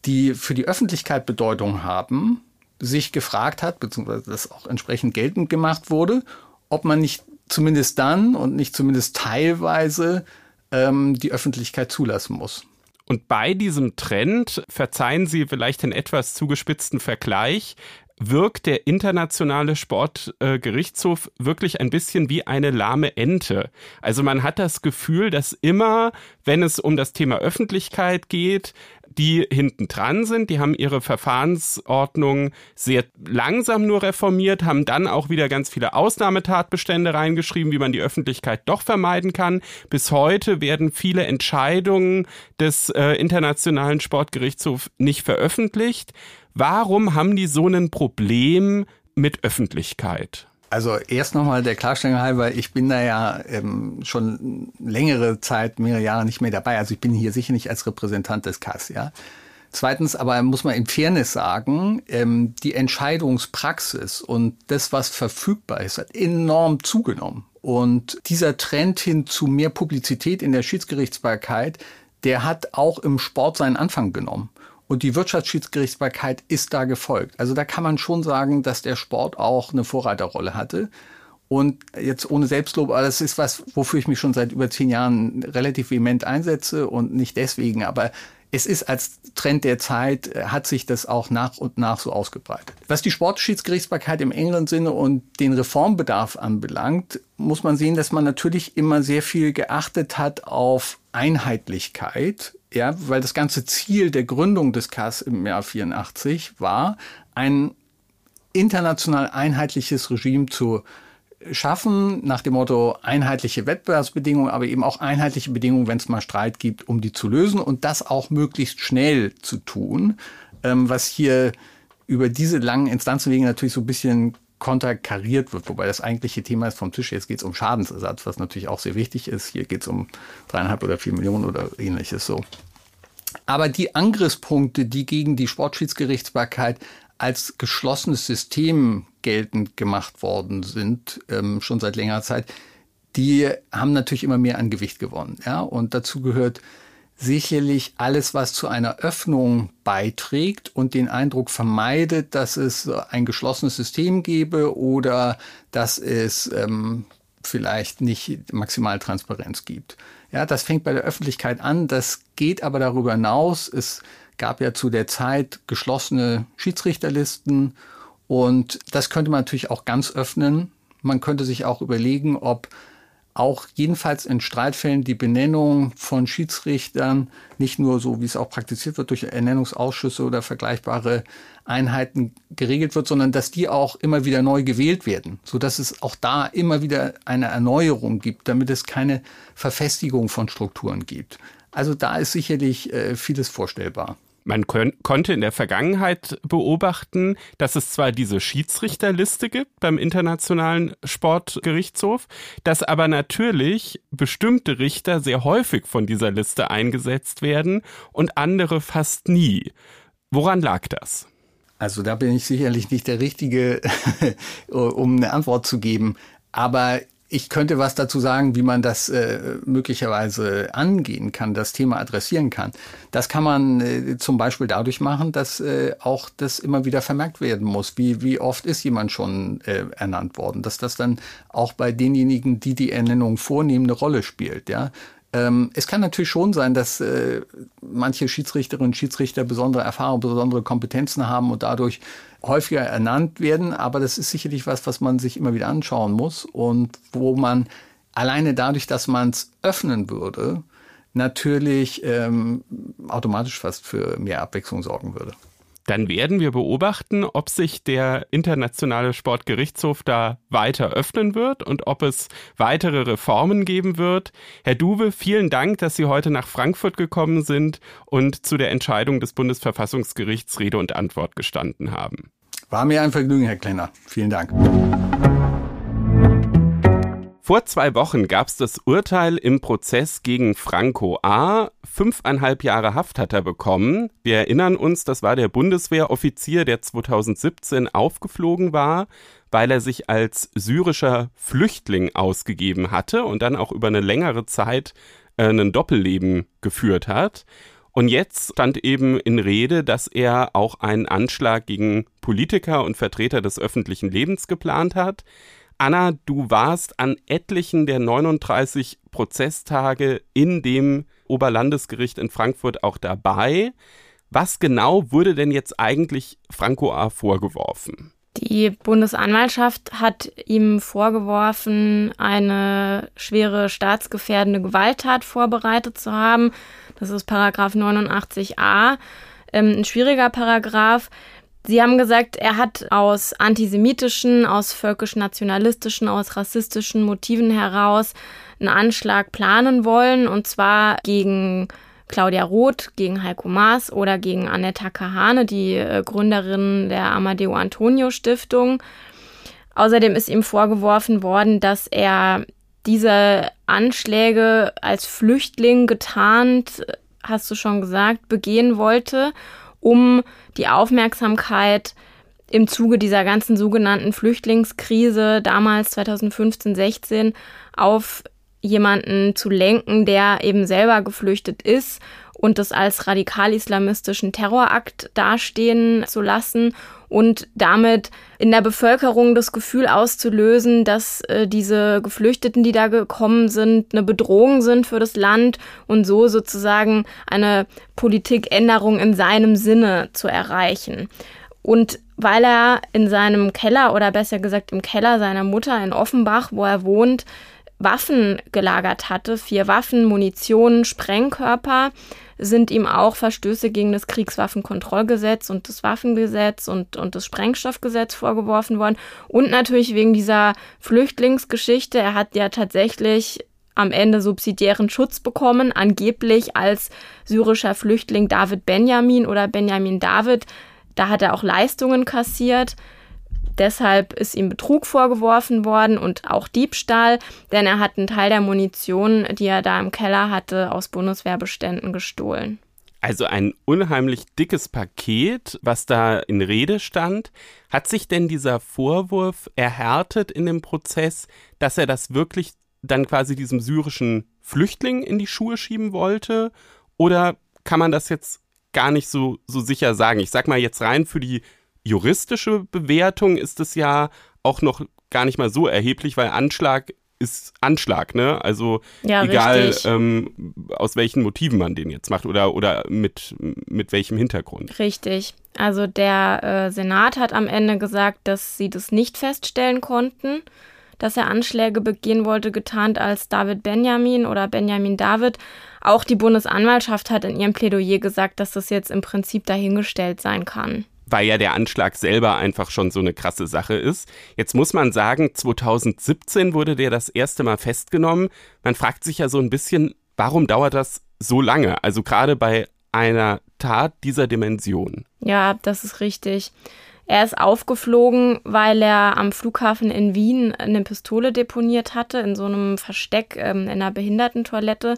die für die Öffentlichkeit Bedeutung haben, sich gefragt hat, beziehungsweise das auch entsprechend geltend gemacht wurde, ob man nicht zumindest dann und nicht zumindest teilweise ähm, die Öffentlichkeit zulassen muss. Und bei diesem Trend, verzeihen Sie vielleicht den etwas zugespitzten Vergleich, wirkt der internationale Sportgerichtshof äh, wirklich ein bisschen wie eine lahme Ente. Also man hat das Gefühl, dass immer, wenn es um das Thema Öffentlichkeit geht, die hinten dran sind, die haben ihre Verfahrensordnung sehr langsam nur reformiert, haben dann auch wieder ganz viele Ausnahmetatbestände reingeschrieben, wie man die Öffentlichkeit doch vermeiden kann. Bis heute werden viele Entscheidungen des äh, Internationalen Sportgerichtshofs nicht veröffentlicht. Warum haben die so ein Problem mit Öffentlichkeit? Also erst nochmal der Klarstellung halber, ich bin da ja ähm, schon längere Zeit, mehrere Jahre nicht mehr dabei. Also ich bin hier sicher nicht als Repräsentant des KAS, ja. Zweitens aber muss man in Fairness sagen, ähm, die Entscheidungspraxis und das, was verfügbar ist, hat enorm zugenommen. Und dieser Trend hin zu mehr Publizität in der Schiedsgerichtsbarkeit, der hat auch im Sport seinen Anfang genommen. Und die Wirtschaftsschiedsgerichtsbarkeit ist da gefolgt. Also da kann man schon sagen, dass der Sport auch eine Vorreiterrolle hatte. Und jetzt ohne Selbstlob, aber das ist was, wofür ich mich schon seit über zehn Jahren relativ vehement einsetze und nicht deswegen, aber es ist als Trend der Zeit, äh, hat sich das auch nach und nach so ausgebreitet. Was die Sportschiedsgerichtsbarkeit im engeren Sinne und den Reformbedarf anbelangt, muss man sehen, dass man natürlich immer sehr viel geachtet hat auf Einheitlichkeit ja, weil das ganze Ziel der Gründung des CAS im Jahr 84 war, ein international einheitliches Regime zu schaffen, nach dem Motto einheitliche Wettbewerbsbedingungen, aber eben auch einheitliche Bedingungen, wenn es mal Streit gibt, um die zu lösen und das auch möglichst schnell zu tun, ähm, was hier über diese langen Instanzenwege natürlich so ein bisschen konterkariert wird, wobei das eigentliche Thema ist vom Tisch. Jetzt geht es um Schadensersatz, was natürlich auch sehr wichtig ist. Hier geht es um dreieinhalb oder vier Millionen oder ähnliches so. Aber die Angriffspunkte, die gegen die Sportschiedsgerichtsbarkeit als geschlossenes System geltend gemacht worden sind, ähm, schon seit längerer Zeit, die haben natürlich immer mehr an Gewicht gewonnen. Ja? Und dazu gehört sicherlich alles, was zu einer Öffnung beiträgt und den Eindruck vermeidet, dass es ein geschlossenes System gebe oder dass es ähm, vielleicht nicht maximal Transparenz gibt. Ja, das fängt bei der Öffentlichkeit an, das geht aber darüber hinaus. Es gab ja zu der Zeit geschlossene Schiedsrichterlisten und das könnte man natürlich auch ganz öffnen. Man könnte sich auch überlegen, ob auch jedenfalls in Streitfällen die Benennung von Schiedsrichtern nicht nur so, wie es auch praktiziert wird, durch Ernennungsausschüsse oder vergleichbare Einheiten geregelt wird, sondern dass die auch immer wieder neu gewählt werden, so dass es auch da immer wieder eine Erneuerung gibt, damit es keine Verfestigung von Strukturen gibt. Also da ist sicherlich äh, vieles vorstellbar. Man konnte in der Vergangenheit beobachten, dass es zwar diese Schiedsrichterliste gibt beim Internationalen Sportgerichtshof, dass aber natürlich bestimmte Richter sehr häufig von dieser Liste eingesetzt werden und andere fast nie. Woran lag das? Also da bin ich sicherlich nicht der Richtige, um eine Antwort zu geben. Aber ich könnte was dazu sagen, wie man das äh, möglicherweise angehen kann, das Thema adressieren kann. Das kann man äh, zum Beispiel dadurch machen, dass äh, auch das immer wieder vermerkt werden muss. Wie, wie oft ist jemand schon äh, ernannt worden? Dass das dann auch bei denjenigen, die die Ernennung vornehmen, eine Rolle spielt. Ja? Ähm, es kann natürlich schon sein, dass äh, manche Schiedsrichterinnen und Schiedsrichter besondere Erfahrungen, besondere Kompetenzen haben und dadurch häufiger ernannt werden. Aber das ist sicherlich was, was man sich immer wieder anschauen muss und wo man alleine dadurch, dass man es öffnen würde, natürlich ähm, automatisch fast für mehr Abwechslung sorgen würde dann werden wir beobachten, ob sich der internationale Sportgerichtshof da weiter öffnen wird und ob es weitere Reformen geben wird. Herr Duwe, vielen Dank, dass Sie heute nach Frankfurt gekommen sind und zu der Entscheidung des Bundesverfassungsgerichts Rede und Antwort gestanden haben. War mir ein Vergnügen, Herr Klenner. Vielen Dank. Vor zwei Wochen gab es das Urteil im Prozess gegen Franco A. Fünfeinhalb Jahre Haft hat er bekommen. Wir erinnern uns, das war der Bundeswehroffizier, der 2017 aufgeflogen war, weil er sich als syrischer Flüchtling ausgegeben hatte und dann auch über eine längere Zeit äh, ein Doppelleben geführt hat. Und jetzt stand eben in Rede, dass er auch einen Anschlag gegen Politiker und Vertreter des öffentlichen Lebens geplant hat. Anna, du warst an etlichen der 39 Prozesstage in dem Oberlandesgericht in Frankfurt auch dabei. Was genau wurde denn jetzt eigentlich Franco A. vorgeworfen? Die Bundesanwaltschaft hat ihm vorgeworfen, eine schwere staatsgefährdende Gewalttat vorbereitet zu haben. Das ist Paragraph 89a, ähm, ein schwieriger Paragraph. Sie haben gesagt, er hat aus antisemitischen, aus völkisch-nationalistischen, aus rassistischen Motiven heraus einen Anschlag planen wollen, und zwar gegen Claudia Roth, gegen Heiko Maas oder gegen Annetta Kahane, die äh, Gründerin der Amadeo Antonio Stiftung. Außerdem ist ihm vorgeworfen worden, dass er diese Anschläge als Flüchtling getarnt, hast du schon gesagt, begehen wollte um die Aufmerksamkeit im Zuge dieser ganzen sogenannten Flüchtlingskrise damals 2015-16 auf jemanden zu lenken, der eben selber geflüchtet ist und das als radikal-islamistischen Terrorakt dastehen zu lassen und damit in der Bevölkerung das Gefühl auszulösen, dass äh, diese Geflüchteten, die da gekommen sind, eine Bedrohung sind für das Land und so sozusagen eine Politikänderung in seinem Sinne zu erreichen. Und weil er in seinem Keller oder besser gesagt im Keller seiner Mutter in Offenbach, wo er wohnt, Waffen gelagert hatte, vier Waffen, Munition, Sprengkörper, sind ihm auch Verstöße gegen das Kriegswaffenkontrollgesetz und das Waffengesetz und, und das Sprengstoffgesetz vorgeworfen worden. Und natürlich wegen dieser Flüchtlingsgeschichte. Er hat ja tatsächlich am Ende subsidiären Schutz bekommen, angeblich als syrischer Flüchtling David Benjamin oder Benjamin David. Da hat er auch Leistungen kassiert. Deshalb ist ihm Betrug vorgeworfen worden und auch Diebstahl, denn er hat einen Teil der Munition, die er da im Keller hatte, aus Bundeswehrbeständen gestohlen. Also ein unheimlich dickes Paket, was da in Rede stand. Hat sich denn dieser Vorwurf erhärtet in dem Prozess, dass er das wirklich dann quasi diesem syrischen Flüchtling in die Schuhe schieben wollte? Oder kann man das jetzt gar nicht so, so sicher sagen? Ich sag mal jetzt rein für die juristische Bewertung ist es ja auch noch gar nicht mal so erheblich, weil Anschlag ist Anschlag, ne? Also ja, egal ähm, aus welchen Motiven man den jetzt macht oder, oder mit, mit welchem Hintergrund. Richtig. Also der äh, Senat hat am Ende gesagt, dass sie das nicht feststellen konnten, dass er Anschläge begehen wollte, getarnt als David Benjamin oder Benjamin David. Auch die Bundesanwaltschaft hat in ihrem Plädoyer gesagt, dass das jetzt im Prinzip dahingestellt sein kann weil ja der Anschlag selber einfach schon so eine krasse Sache ist. Jetzt muss man sagen, 2017 wurde der das erste Mal festgenommen. Man fragt sich ja so ein bisschen, warum dauert das so lange? Also gerade bei einer Tat dieser Dimension. Ja, das ist richtig. Er ist aufgeflogen, weil er am Flughafen in Wien eine Pistole deponiert hatte, in so einem Versteck ähm, in einer Behindertentoilette.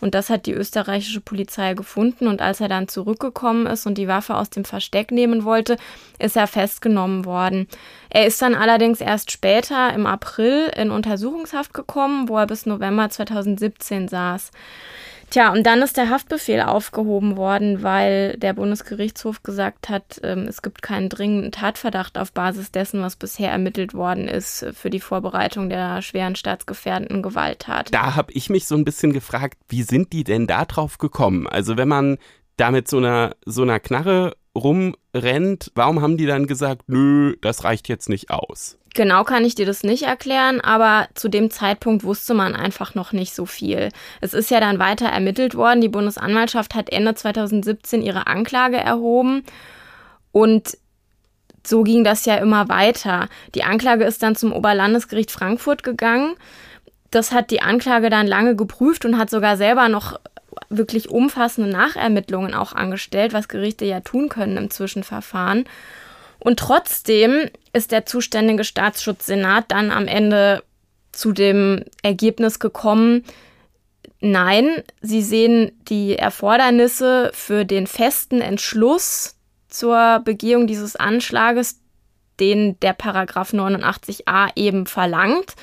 Und das hat die österreichische Polizei gefunden. Und als er dann zurückgekommen ist und die Waffe aus dem Versteck nehmen wollte, ist er festgenommen worden. Er ist dann allerdings erst später im April in Untersuchungshaft gekommen, wo er bis November 2017 saß. Tja, und dann ist der Haftbefehl aufgehoben worden, weil der Bundesgerichtshof gesagt hat, ähm, es gibt keinen dringenden Tatverdacht auf Basis dessen, was bisher ermittelt worden ist für die Vorbereitung der schweren staatsgefährdenden Gewalttat. Da habe ich mich so ein bisschen gefragt, wie sind die denn da drauf gekommen? Also wenn man da mit so einer, so einer Knarre rumrennt, warum haben die dann gesagt, nö, das reicht jetzt nicht aus? Genau kann ich dir das nicht erklären, aber zu dem Zeitpunkt wusste man einfach noch nicht so viel. Es ist ja dann weiter ermittelt worden. Die Bundesanwaltschaft hat Ende 2017 ihre Anklage erhoben und so ging das ja immer weiter. Die Anklage ist dann zum Oberlandesgericht Frankfurt gegangen. Das hat die Anklage dann lange geprüft und hat sogar selber noch wirklich umfassende Nachermittlungen auch angestellt, was Gerichte ja tun können im Zwischenverfahren. Und trotzdem ist der zuständige Staatsschutzsenat dann am Ende zu dem Ergebnis gekommen, nein, sie sehen die Erfordernisse für den festen Entschluss zur Begehung dieses Anschlages, den der Paragraph 89a eben verlangt.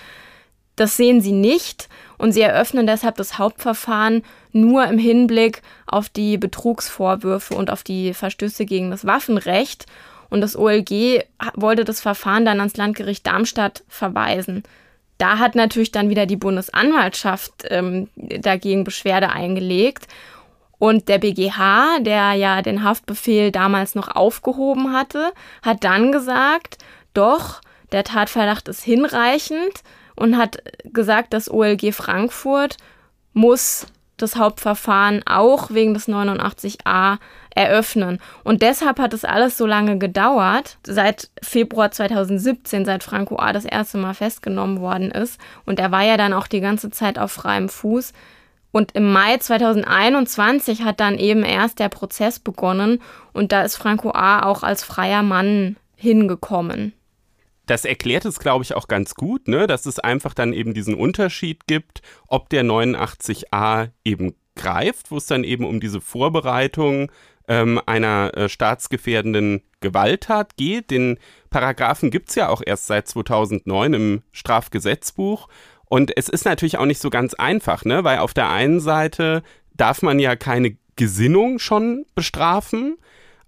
Das sehen sie nicht und sie eröffnen deshalb das Hauptverfahren nur im Hinblick auf die Betrugsvorwürfe und auf die Verstöße gegen das Waffenrecht und das OLG wollte das Verfahren dann ans Landgericht Darmstadt verweisen. Da hat natürlich dann wieder die Bundesanwaltschaft ähm, dagegen Beschwerde eingelegt. Und der BGH, der ja den Haftbefehl damals noch aufgehoben hatte, hat dann gesagt, doch, der Tatverdacht ist hinreichend und hat gesagt, das OLG Frankfurt muss das Hauptverfahren auch wegen des 89a eröffnen. Und deshalb hat es alles so lange gedauert, seit Februar 2017, seit Franco A. das erste Mal festgenommen worden ist. Und er war ja dann auch die ganze Zeit auf freiem Fuß. Und im Mai 2021 hat dann eben erst der Prozess begonnen und da ist Franco A. auch als freier Mann hingekommen. Das erklärt es, glaube ich, auch ganz gut, ne? dass es einfach dann eben diesen Unterschied gibt, ob der 89a eben greift, wo es dann eben um diese Vorbereitung ähm, einer äh, staatsgefährdenden Gewalttat geht. Den Paragraphen gibt es ja auch erst seit 2009 im Strafgesetzbuch. Und es ist natürlich auch nicht so ganz einfach, ne? weil auf der einen Seite darf man ja keine Gesinnung schon bestrafen.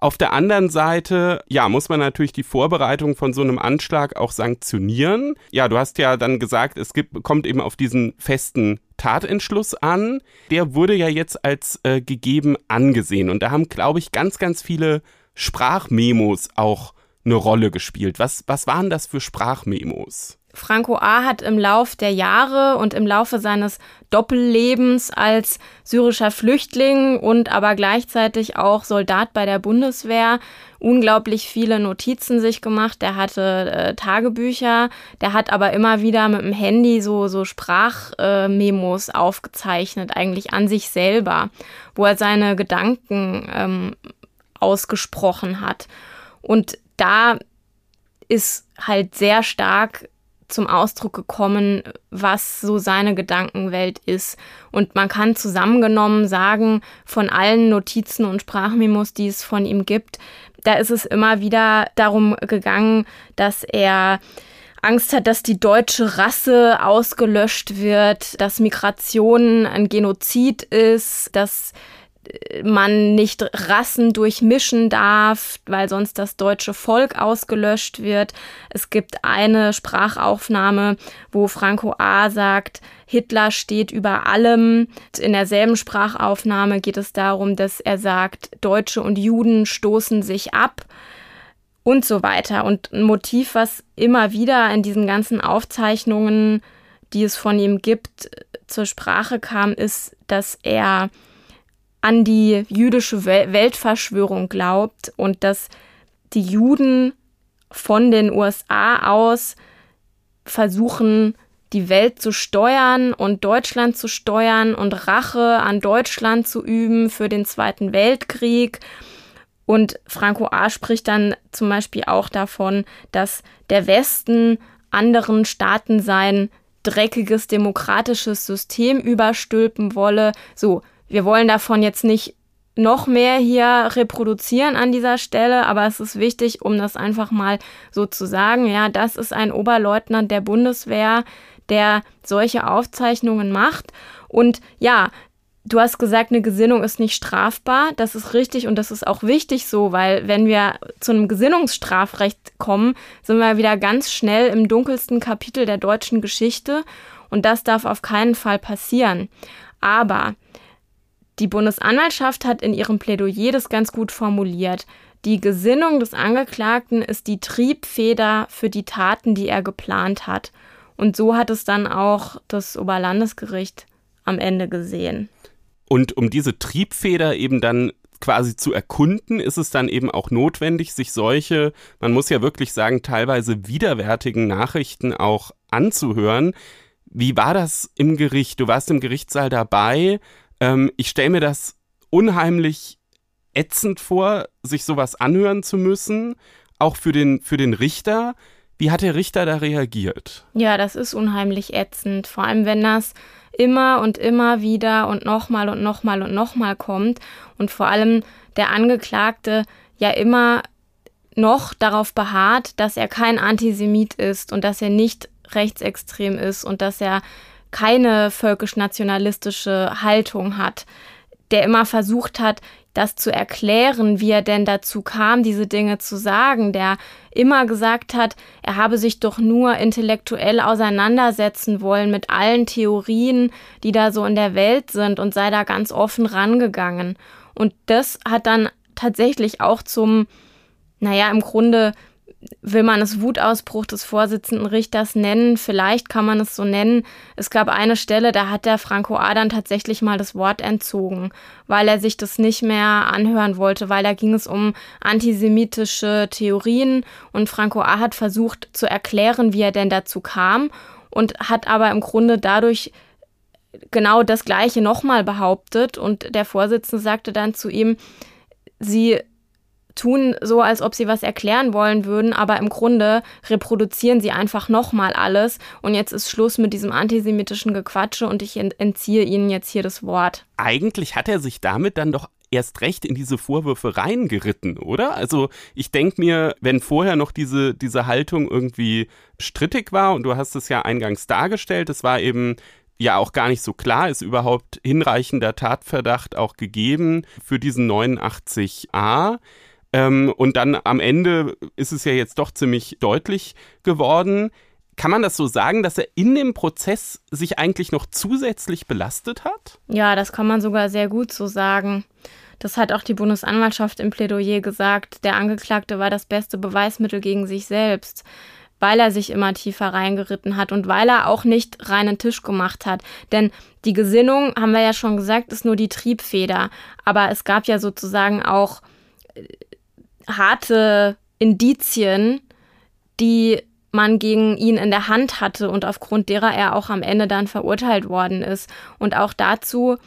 Auf der anderen Seite, ja, muss man natürlich die Vorbereitung von so einem Anschlag auch sanktionieren. Ja, du hast ja dann gesagt, es gibt, kommt eben auf diesen festen Tatentschluss an. Der wurde ja jetzt als äh, gegeben angesehen. Und da haben, glaube ich, ganz, ganz viele Sprachmemos auch eine Rolle gespielt. Was, was waren das für Sprachmemos? Franco A. hat im Lauf der Jahre und im Laufe seines Doppellebens als syrischer Flüchtling und aber gleichzeitig auch Soldat bei der Bundeswehr unglaublich viele Notizen sich gemacht. Der hatte äh, Tagebücher, der hat aber immer wieder mit dem Handy so, so Sprachmemos äh, aufgezeichnet, eigentlich an sich selber, wo er seine Gedanken ähm, ausgesprochen hat. Und da ist halt sehr stark zum Ausdruck gekommen, was so seine Gedankenwelt ist. Und man kann zusammengenommen sagen, von allen Notizen und Sprachmemos, die es von ihm gibt, da ist es immer wieder darum gegangen, dass er Angst hat, dass die deutsche Rasse ausgelöscht wird, dass Migration ein Genozid ist, dass man nicht Rassen durchmischen darf, weil sonst das deutsche Volk ausgelöscht wird. Es gibt eine Sprachaufnahme, wo Franco A. sagt, Hitler steht über allem. In derselben Sprachaufnahme geht es darum, dass er sagt, Deutsche und Juden stoßen sich ab und so weiter. Und ein Motiv, was immer wieder in diesen ganzen Aufzeichnungen, die es von ihm gibt, zur Sprache kam, ist, dass er an die jüdische Weltverschwörung glaubt und dass die Juden von den USA aus versuchen, die Welt zu steuern und Deutschland zu steuern und Rache an Deutschland zu üben für den Zweiten Weltkrieg. Und Franco A. spricht dann zum Beispiel auch davon, dass der Westen anderen Staaten sein dreckiges demokratisches System überstülpen wolle. So, wir wollen davon jetzt nicht noch mehr hier reproduzieren an dieser Stelle, aber es ist wichtig, um das einfach mal so zu sagen. Ja, das ist ein Oberleutnant der Bundeswehr, der solche Aufzeichnungen macht. Und ja, du hast gesagt, eine Gesinnung ist nicht strafbar. Das ist richtig und das ist auch wichtig so, weil wenn wir zu einem Gesinnungsstrafrecht kommen, sind wir wieder ganz schnell im dunkelsten Kapitel der deutschen Geschichte und das darf auf keinen Fall passieren. Aber die Bundesanwaltschaft hat in ihrem Plädoyer das ganz gut formuliert. Die Gesinnung des Angeklagten ist die Triebfeder für die Taten, die er geplant hat. Und so hat es dann auch das Oberlandesgericht am Ende gesehen. Und um diese Triebfeder eben dann quasi zu erkunden, ist es dann eben auch notwendig, sich solche, man muss ja wirklich sagen, teilweise widerwärtigen Nachrichten auch anzuhören. Wie war das im Gericht? Du warst im Gerichtssaal dabei. Ähm, ich stelle mir das unheimlich ätzend vor, sich sowas anhören zu müssen, auch für den, für den Richter. Wie hat der Richter da reagiert? Ja, das ist unheimlich ätzend, vor allem wenn das immer und immer wieder und nochmal und nochmal und nochmal kommt und vor allem der Angeklagte ja immer noch darauf beharrt, dass er kein Antisemit ist und dass er nicht rechtsextrem ist und dass er keine völkisch-nationalistische Haltung hat, der immer versucht hat, das zu erklären, wie er denn dazu kam, diese Dinge zu sagen, der immer gesagt hat, er habe sich doch nur intellektuell auseinandersetzen wollen mit allen Theorien, die da so in der Welt sind und sei da ganz offen rangegangen. Und das hat dann tatsächlich auch zum, naja, im Grunde will man es Wutausbruch des Vorsitzenden Richters nennen? Vielleicht kann man es so nennen. Es gab eine Stelle, da hat der Franco Adern tatsächlich mal das Wort entzogen, weil er sich das nicht mehr anhören wollte, weil da ging es um antisemitische Theorien und Franco A hat versucht zu erklären, wie er denn dazu kam und hat aber im Grunde dadurch genau das Gleiche nochmal behauptet und der Vorsitzende sagte dann zu ihm, Sie tun so, als ob sie was erklären wollen würden, aber im Grunde reproduzieren sie einfach nochmal alles und jetzt ist Schluss mit diesem antisemitischen Gequatsche und ich entziehe ihnen jetzt hier das Wort. Eigentlich hat er sich damit dann doch erst recht in diese Vorwürfe reingeritten, oder? Also ich denke mir, wenn vorher noch diese, diese Haltung irgendwie strittig war und du hast es ja eingangs dargestellt, es war eben ja auch gar nicht so klar, ist überhaupt hinreichender Tatverdacht auch gegeben für diesen 89a. Ähm, und dann am Ende ist es ja jetzt doch ziemlich deutlich geworden. Kann man das so sagen, dass er in dem Prozess sich eigentlich noch zusätzlich belastet hat? Ja, das kann man sogar sehr gut so sagen. Das hat auch die Bundesanwaltschaft im Plädoyer gesagt. Der Angeklagte war das beste Beweismittel gegen sich selbst, weil er sich immer tiefer reingeritten hat und weil er auch nicht reinen Tisch gemacht hat. Denn die Gesinnung, haben wir ja schon gesagt, ist nur die Triebfeder. Aber es gab ja sozusagen auch harte Indizien, die man gegen ihn in der Hand hatte und aufgrund derer er auch am Ende dann verurteilt worden ist. Und auch dazu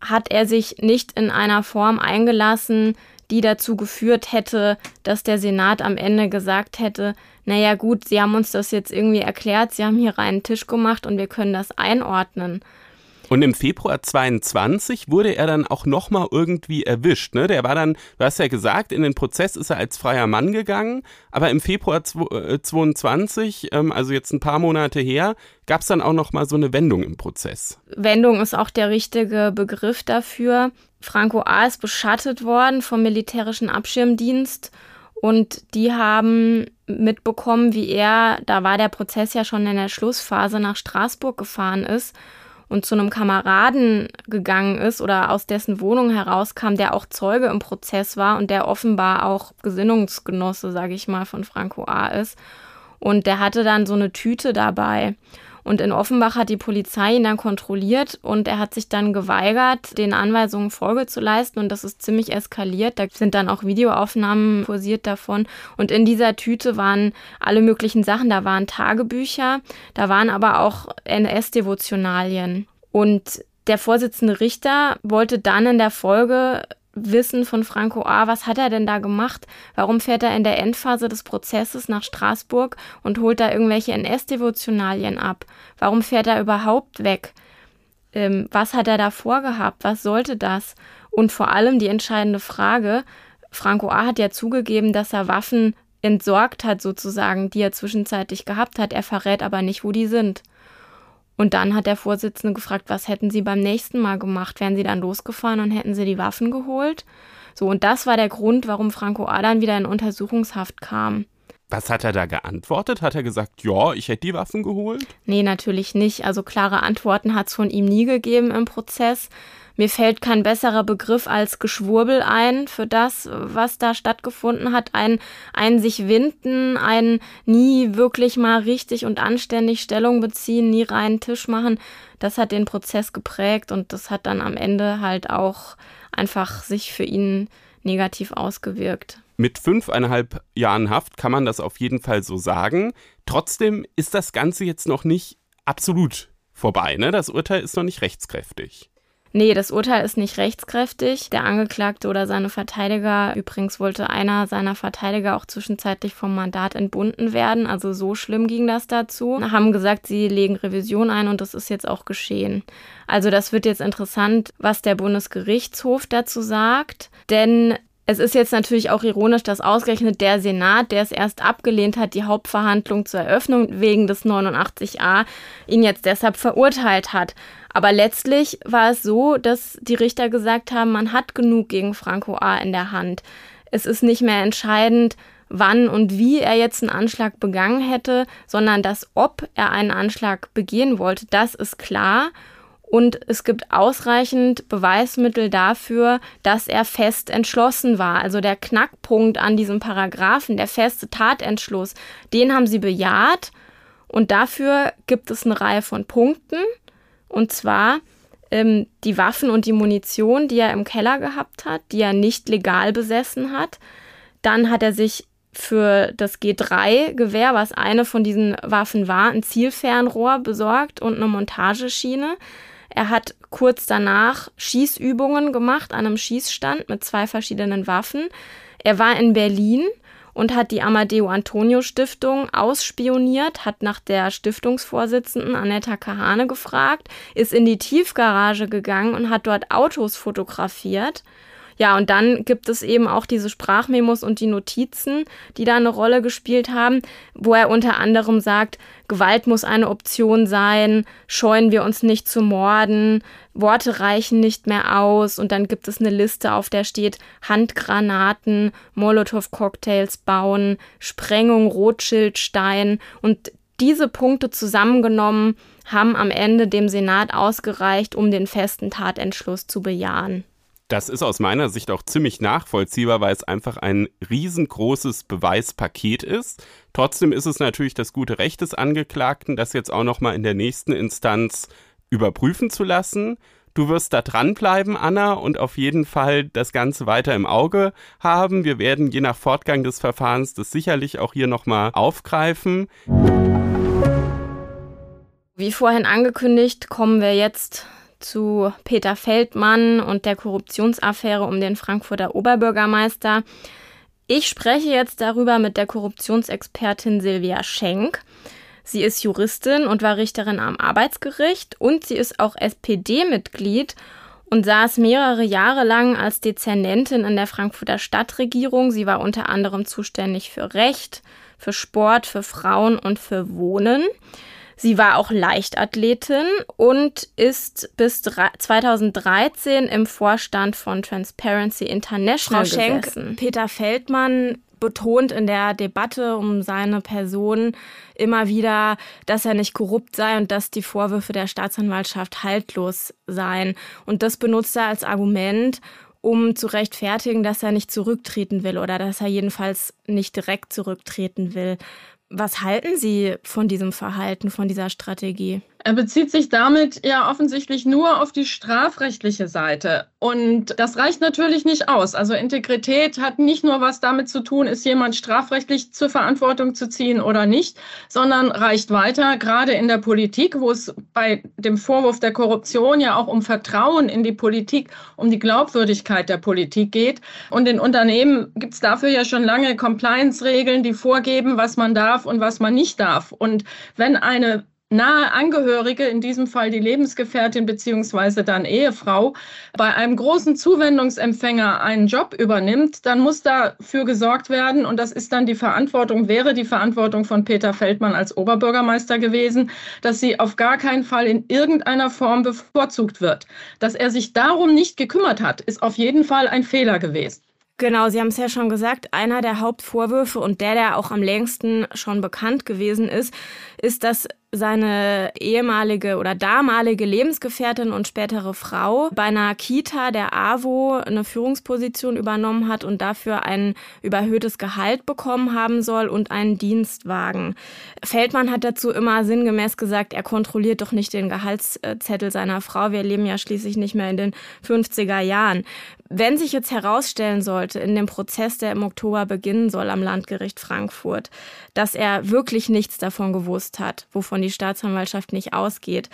hat er sich nicht in einer Form eingelassen, die dazu geführt hätte, dass der Senat am Ende gesagt hätte, naja gut, Sie haben uns das jetzt irgendwie erklärt, Sie haben hier reinen Tisch gemacht und wir können das einordnen. Und im Februar 22 wurde er dann auch nochmal irgendwie erwischt. Ne? Der war dann, du hast ja gesagt, in den Prozess ist er als freier Mann gegangen, aber im Februar 22, äh, ähm, also jetzt ein paar Monate her, gab es dann auch nochmal so eine Wendung im Prozess. Wendung ist auch der richtige Begriff dafür. Franco A. ist beschattet worden vom militärischen Abschirmdienst und die haben mitbekommen, wie er, da war der Prozess ja schon in der Schlussphase, nach Straßburg gefahren ist und zu einem Kameraden gegangen ist oder aus dessen Wohnung herauskam, der auch Zeuge im Prozess war und der offenbar auch Gesinnungsgenosse, sage ich mal, von Franco A. ist. Und der hatte dann so eine Tüte dabei. Und in Offenbach hat die Polizei ihn dann kontrolliert und er hat sich dann geweigert, den Anweisungen Folge zu leisten und das ist ziemlich eskaliert. Da sind dann auch Videoaufnahmen kursiert davon und in dieser Tüte waren alle möglichen Sachen. Da waren Tagebücher, da waren aber auch NS-Devotionalien. Und der Vorsitzende Richter wollte dann in der Folge wissen von Franco A., was hat er denn da gemacht? Warum fährt er in der Endphase des Prozesses nach Straßburg und holt da irgendwelche NS-Devotionalien ab? Warum fährt er überhaupt weg? Ähm, was hat er da vorgehabt? Was sollte das? Und vor allem die entscheidende Frage, Franco A. hat ja zugegeben, dass er Waffen entsorgt hat, sozusagen, die er zwischenzeitlich gehabt hat. Er verrät aber nicht, wo die sind. Und dann hat der Vorsitzende gefragt, was hätten Sie beim nächsten Mal gemacht? Wären Sie dann losgefahren und hätten Sie die Waffen geholt? So, und das war der Grund, warum Franco Adan wieder in Untersuchungshaft kam. Was hat er da geantwortet? Hat er gesagt, ja, ich hätte die Waffen geholt? Nee, natürlich nicht. Also klare Antworten hat es von ihm nie gegeben im Prozess. Mir fällt kein besserer Begriff als Geschwurbel ein für das, was da stattgefunden hat. Ein, ein sich winden, ein nie wirklich mal richtig und anständig Stellung beziehen, nie reinen Tisch machen. Das hat den Prozess geprägt und das hat dann am Ende halt auch einfach sich für ihn negativ ausgewirkt. Mit fünfeinhalb Jahren Haft kann man das auf jeden Fall so sagen. Trotzdem ist das Ganze jetzt noch nicht absolut vorbei. Ne? Das Urteil ist noch nicht rechtskräftig. Nee, das Urteil ist nicht rechtskräftig. Der Angeklagte oder seine Verteidiger, übrigens wollte einer seiner Verteidiger auch zwischenzeitlich vom Mandat entbunden werden. Also so schlimm ging das dazu. Haben gesagt, sie legen Revision ein und das ist jetzt auch geschehen. Also das wird jetzt interessant, was der Bundesgerichtshof dazu sagt. Denn es ist jetzt natürlich auch ironisch, dass ausgerechnet der Senat, der es erst abgelehnt hat, die Hauptverhandlung zur Eröffnung wegen des 89a, ihn jetzt deshalb verurteilt hat. Aber letztlich war es so, dass die Richter gesagt haben, man hat genug gegen Franco A. in der Hand. Es ist nicht mehr entscheidend, wann und wie er jetzt einen Anschlag begangen hätte, sondern dass ob er einen Anschlag begehen wollte, das ist klar. Und es gibt ausreichend Beweismittel dafür, dass er fest entschlossen war. Also der Knackpunkt an diesem Paragraphen, der feste Tatentschluss, den haben sie bejaht. Und dafür gibt es eine Reihe von Punkten. Und zwar ähm, die Waffen und die Munition, die er im Keller gehabt hat, die er nicht legal besessen hat. Dann hat er sich für das G3-Gewehr, was eine von diesen Waffen war, ein Zielfernrohr besorgt und eine Montageschiene. Er hat kurz danach Schießübungen gemacht an einem Schießstand mit zwei verschiedenen Waffen. Er war in Berlin und hat die Amadeo Antonio Stiftung ausspioniert, hat nach der Stiftungsvorsitzenden Anetta Kahane gefragt, ist in die Tiefgarage gegangen und hat dort Autos fotografiert. Ja, und dann gibt es eben auch diese Sprachmemos und die Notizen, die da eine Rolle gespielt haben, wo er unter anderem sagt, Gewalt muss eine Option sein, scheuen wir uns nicht zu morden, Worte reichen nicht mehr aus und dann gibt es eine Liste, auf der steht Handgranaten, Molotow-Cocktails bauen, Sprengung Rothschildstein und diese Punkte zusammengenommen haben am Ende dem Senat ausgereicht, um den festen Tatentschluss zu bejahen. Das ist aus meiner Sicht auch ziemlich nachvollziehbar, weil es einfach ein riesengroßes Beweispaket ist. Trotzdem ist es natürlich das gute Recht des Angeklagten, das jetzt auch nochmal in der nächsten Instanz überprüfen zu lassen. Du wirst da dranbleiben, Anna, und auf jeden Fall das Ganze weiter im Auge haben. Wir werden je nach Fortgang des Verfahrens das sicherlich auch hier nochmal aufgreifen. Wie vorhin angekündigt, kommen wir jetzt zu Peter Feldmann und der Korruptionsaffäre um den Frankfurter Oberbürgermeister. Ich spreche jetzt darüber mit der Korruptionsexpertin Silvia Schenk. Sie ist Juristin und war Richterin am Arbeitsgericht und sie ist auch SPD-Mitglied und saß mehrere Jahre lang als Dezernentin in der Frankfurter Stadtregierung. Sie war unter anderem zuständig für Recht, für Sport, für Frauen und für Wohnen. Sie war auch Leichtathletin und ist bis 2013 im Vorstand von Transparency International Frau Schenk, gesessen. Peter Feldmann betont in der Debatte um seine Person immer wieder, dass er nicht korrupt sei und dass die Vorwürfe der Staatsanwaltschaft haltlos seien. Und das benutzt er als Argument, um zu rechtfertigen, dass er nicht zurücktreten will oder dass er jedenfalls nicht direkt zurücktreten will. Was halten Sie von diesem Verhalten, von dieser Strategie? Er bezieht sich damit ja offensichtlich nur auf die strafrechtliche Seite. Und das reicht natürlich nicht aus. Also Integrität hat nicht nur was damit zu tun, ist jemand strafrechtlich zur Verantwortung zu ziehen oder nicht, sondern reicht weiter, gerade in der Politik, wo es bei dem Vorwurf der Korruption ja auch um Vertrauen in die Politik, um die Glaubwürdigkeit der Politik geht. Und in Unternehmen gibt es dafür ja schon lange Compliance-Regeln, die vorgeben, was man darf und was man nicht darf. Und wenn eine nahe Angehörige, in diesem Fall die Lebensgefährtin beziehungsweise dann Ehefrau, bei einem großen Zuwendungsempfänger einen Job übernimmt, dann muss dafür gesorgt werden und das ist dann die Verantwortung, wäre die Verantwortung von Peter Feldmann als Oberbürgermeister gewesen, dass sie auf gar keinen Fall in irgendeiner Form bevorzugt wird. Dass er sich darum nicht gekümmert hat, ist auf jeden Fall ein Fehler gewesen. Genau, Sie haben es ja schon gesagt, einer der Hauptvorwürfe und der, der auch am längsten schon bekannt gewesen ist, ist, dass seine ehemalige oder damalige Lebensgefährtin und spätere Frau bei einer Kita der AWO eine Führungsposition übernommen hat und dafür ein überhöhtes Gehalt bekommen haben soll und einen Dienstwagen. Feldmann hat dazu immer sinngemäß gesagt, er kontrolliert doch nicht den Gehaltszettel seiner Frau. Wir leben ja schließlich nicht mehr in den 50er Jahren. Wenn sich jetzt herausstellen sollte in dem Prozess, der im Oktober beginnen soll am Landgericht Frankfurt, dass er wirklich nichts davon gewusst hat, wovon die Staatsanwaltschaft nicht ausgeht,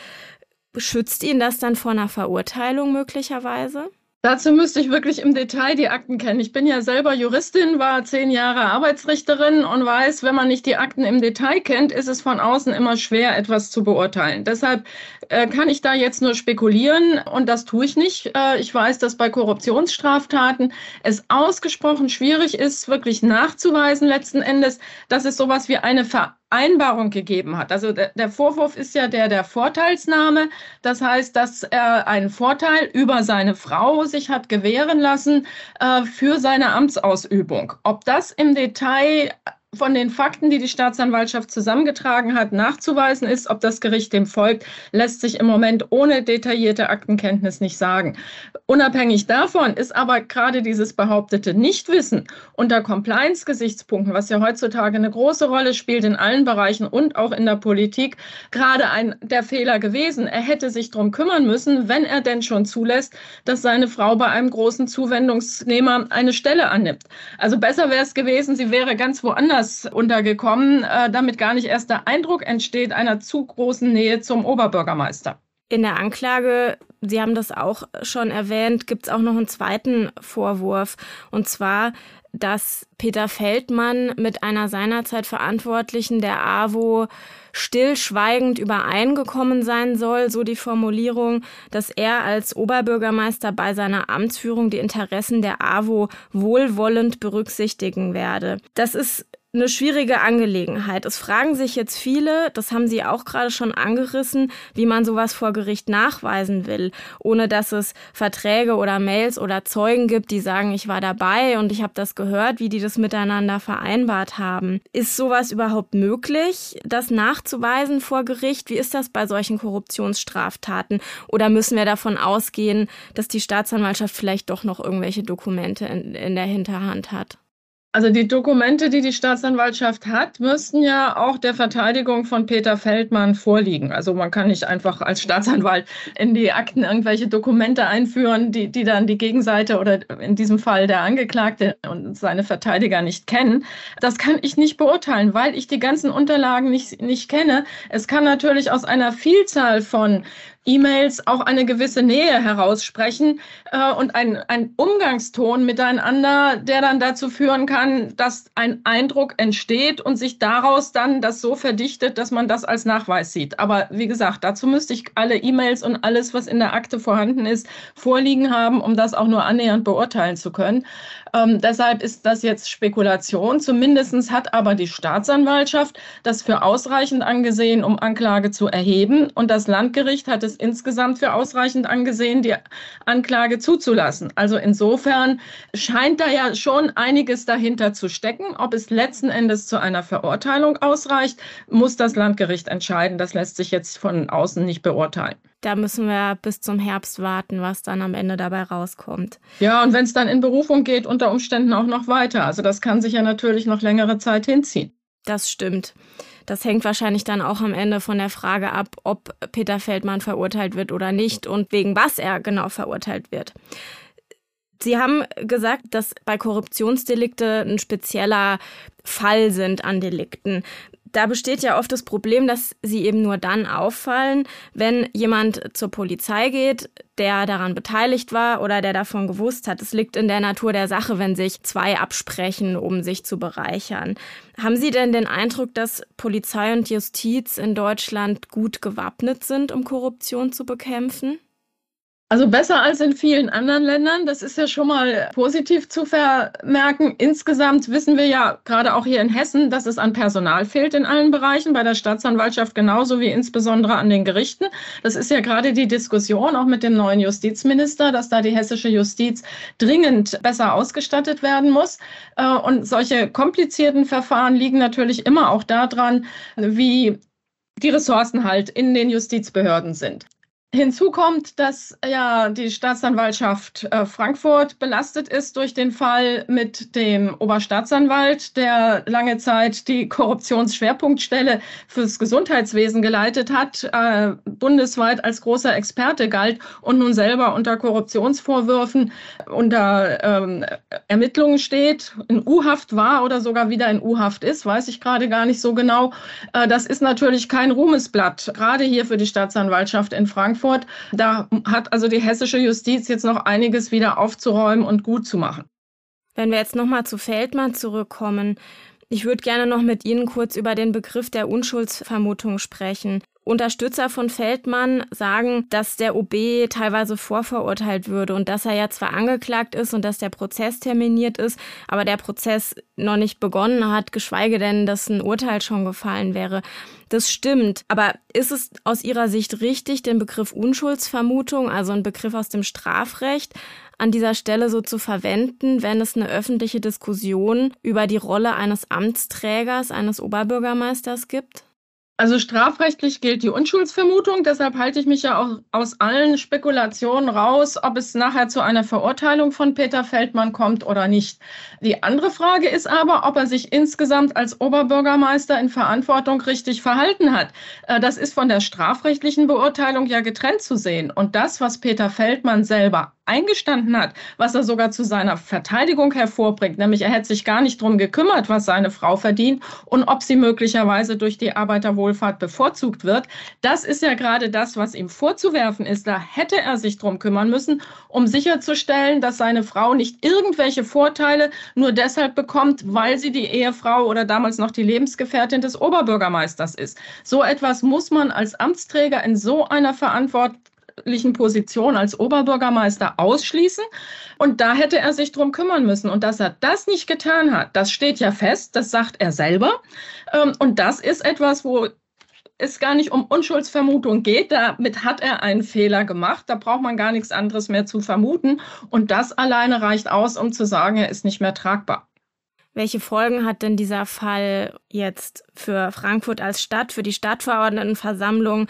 schützt ihn das dann vor einer Verurteilung möglicherweise? Dazu müsste ich wirklich im Detail die Akten kennen. Ich bin ja selber Juristin, war zehn Jahre Arbeitsrichterin und weiß, wenn man nicht die Akten im Detail kennt, ist es von außen immer schwer, etwas zu beurteilen. Deshalb äh, kann ich da jetzt nur spekulieren und das tue ich nicht. Äh, ich weiß, dass bei Korruptionsstraftaten es ausgesprochen schwierig ist, wirklich nachzuweisen letzten Endes, dass es sowas wie eine Ver Vereinbarung gegeben hat. Also der, Vorwurf ist ja der der Vorteilsnahme. Das heißt, dass er einen Vorteil über seine Frau sich hat gewähren lassen äh, für seine Amtsausübung. Ob das im Detail von den Fakten, die die Staatsanwaltschaft zusammengetragen hat, nachzuweisen ist, ob das Gericht dem folgt, lässt sich im Moment ohne detaillierte Aktenkenntnis nicht sagen. Unabhängig davon ist aber gerade dieses behauptete Nichtwissen unter Compliance-Gesichtspunkten, was ja heutzutage eine große Rolle spielt in allen Bereichen und auch in der Politik, gerade ein der Fehler gewesen. Er hätte sich darum kümmern müssen, wenn er denn schon zulässt, dass seine Frau bei einem großen Zuwendungsnehmer eine Stelle annimmt. Also besser wäre es gewesen, sie wäre ganz woanders woanders untergekommen, äh, damit gar nicht erst der Eindruck entsteht einer zu großen Nähe zum Oberbürgermeister. In der Anklage, Sie haben das auch schon erwähnt, gibt es auch noch einen zweiten Vorwurf. Und zwar, dass Peter Feldmann mit einer seinerzeit Verantwortlichen der AWO stillschweigend übereingekommen sein soll, so die Formulierung, dass er als Oberbürgermeister bei seiner Amtsführung die Interessen der AWO wohlwollend berücksichtigen werde. Das ist eine schwierige Angelegenheit. Es fragen sich jetzt viele, das haben Sie auch gerade schon angerissen, wie man sowas vor Gericht nachweisen will, ohne dass es Verträge oder Mails oder Zeugen gibt, die sagen, ich war dabei und ich habe das gehört, wie die das miteinander vereinbart haben. Ist sowas überhaupt möglich, das nachzuweisen vor Gericht? Wie ist das bei solchen Korruptionsstraftaten? Oder müssen wir davon ausgehen, dass die Staatsanwaltschaft vielleicht doch noch irgendwelche Dokumente in, in der Hinterhand hat? Also die Dokumente, die die Staatsanwaltschaft hat, müssten ja auch der Verteidigung von Peter Feldmann vorliegen. Also man kann nicht einfach als Staatsanwalt in die Akten irgendwelche Dokumente einführen, die, die dann die Gegenseite oder in diesem Fall der Angeklagte und seine Verteidiger nicht kennen. Das kann ich nicht beurteilen, weil ich die ganzen Unterlagen nicht, nicht kenne. Es kann natürlich aus einer Vielzahl von E-Mails auch eine gewisse Nähe heraussprechen äh, und ein, ein Umgangston miteinander, der dann dazu führen kann, dass ein Eindruck entsteht und sich daraus dann das so verdichtet, dass man das als Nachweis sieht. Aber wie gesagt, dazu müsste ich alle E-Mails und alles, was in der Akte vorhanden ist, vorliegen haben, um das auch nur annähernd beurteilen zu können. Ähm, deshalb ist das jetzt Spekulation. Zumindest hat aber die Staatsanwaltschaft das für ausreichend angesehen, um Anklage zu erheben. Und das Landgericht hat es insgesamt für ausreichend angesehen, die Anklage zuzulassen. Also insofern scheint da ja schon einiges dahinter zu stecken. Ob es letzten Endes zu einer Verurteilung ausreicht, muss das Landgericht entscheiden. Das lässt sich jetzt von außen nicht beurteilen. Da müssen wir bis zum Herbst warten, was dann am Ende dabei rauskommt. Ja, und wenn es dann in Berufung geht, unter Umständen auch noch weiter. Also das kann sich ja natürlich noch längere Zeit hinziehen. Das stimmt. Das hängt wahrscheinlich dann auch am Ende von der Frage ab, ob Peter Feldmann verurteilt wird oder nicht und wegen was er genau verurteilt wird. Sie haben gesagt, dass bei Korruptionsdelikte ein spezieller Fall sind an Delikten da besteht ja oft das Problem, dass sie eben nur dann auffallen, wenn jemand zur Polizei geht, der daran beteiligt war oder der davon gewusst hat. Es liegt in der Natur der Sache, wenn sich zwei absprechen, um sich zu bereichern. Haben Sie denn den Eindruck, dass Polizei und Justiz in Deutschland gut gewappnet sind, um Korruption zu bekämpfen? Also besser als in vielen anderen Ländern. Das ist ja schon mal positiv zu vermerken. Insgesamt wissen wir ja gerade auch hier in Hessen, dass es an Personal fehlt in allen Bereichen, bei der Staatsanwaltschaft genauso wie insbesondere an den Gerichten. Das ist ja gerade die Diskussion auch mit dem neuen Justizminister, dass da die hessische Justiz dringend besser ausgestattet werden muss. Äh, und solche komplizierten Verfahren liegen natürlich immer auch daran, wie die Ressourcen halt in den Justizbehörden sind. Hinzu kommt, dass ja die Staatsanwaltschaft äh, Frankfurt belastet ist durch den Fall mit dem Oberstaatsanwalt, der lange Zeit die Korruptionsschwerpunktstelle fürs Gesundheitswesen geleitet hat, äh, bundesweit als großer Experte galt und nun selber unter Korruptionsvorwürfen unter ähm, Ermittlungen steht, in U-Haft war oder sogar wieder in U-Haft ist, weiß ich gerade gar nicht so genau. Äh, das ist natürlich kein Ruhmesblatt, gerade hier für die Staatsanwaltschaft in Frankfurt. Frankfurt. Da hat also die hessische Justiz jetzt noch einiges wieder aufzuräumen und gut zu machen. Wenn wir jetzt nochmal zu Feldmann zurückkommen, ich würde gerne noch mit Ihnen kurz über den Begriff der Unschuldsvermutung sprechen. Unterstützer von Feldmann sagen, dass der OB teilweise vorverurteilt würde und dass er ja zwar angeklagt ist und dass der Prozess terminiert ist, aber der Prozess noch nicht begonnen hat, geschweige denn, dass ein Urteil schon gefallen wäre. Das stimmt. Aber ist es aus Ihrer Sicht richtig, den Begriff Unschuldsvermutung, also ein Begriff aus dem Strafrecht, an dieser Stelle so zu verwenden, wenn es eine öffentliche Diskussion über die Rolle eines Amtsträgers, eines Oberbürgermeisters gibt? Also strafrechtlich gilt die Unschuldsvermutung, deshalb halte ich mich ja auch aus allen Spekulationen raus, ob es nachher zu einer Verurteilung von Peter Feldmann kommt oder nicht. Die andere Frage ist aber, ob er sich insgesamt als Oberbürgermeister in Verantwortung richtig verhalten hat. Äh, das ist von der strafrechtlichen Beurteilung ja getrennt zu sehen. Und das, was Peter Feldmann selber eingestanden hat, was er sogar zu seiner Verteidigung hervorbringt, nämlich er hätte sich gar nicht darum gekümmert, was seine Frau verdient und ob sie möglicherweise durch die Arbeiterwohlfahrt bevorzugt wird. Das ist ja gerade das, was ihm vorzuwerfen ist. Da hätte er sich drum kümmern müssen, um sicherzustellen, dass seine Frau nicht irgendwelche Vorteile nur deshalb bekommt, weil sie die Ehefrau oder damals noch die Lebensgefährtin des Oberbürgermeisters ist. So etwas muss man als Amtsträger in so einer Verantwortung verantwortlichen Position als Oberbürgermeister ausschließen. Und da hätte er sich drum kümmern müssen. Und dass er das nicht getan hat, das steht ja fest, das sagt er selber. Ähm, und das ist etwas, wo es gar nicht um Unschuldsvermutung geht. Damit hat er einen Fehler gemacht. Da braucht man gar nichts anderes mehr zu vermuten. Und das alleine reicht aus, um zu sagen, er ist nicht mehr tragbar. Welche Folgen hat denn dieser Fall jetzt für Frankfurt als Stadt, für die Stadtverordnetenversammlung?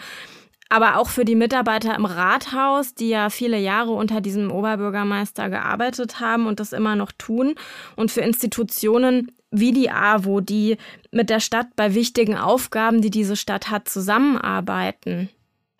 Aber auch für die Mitarbeiter im Rathaus, die ja viele Jahre unter diesem Oberbürgermeister gearbeitet haben und das immer noch tun, und für Institutionen wie die AWO, die mit der Stadt bei wichtigen Aufgaben, die diese Stadt hat, zusammenarbeiten.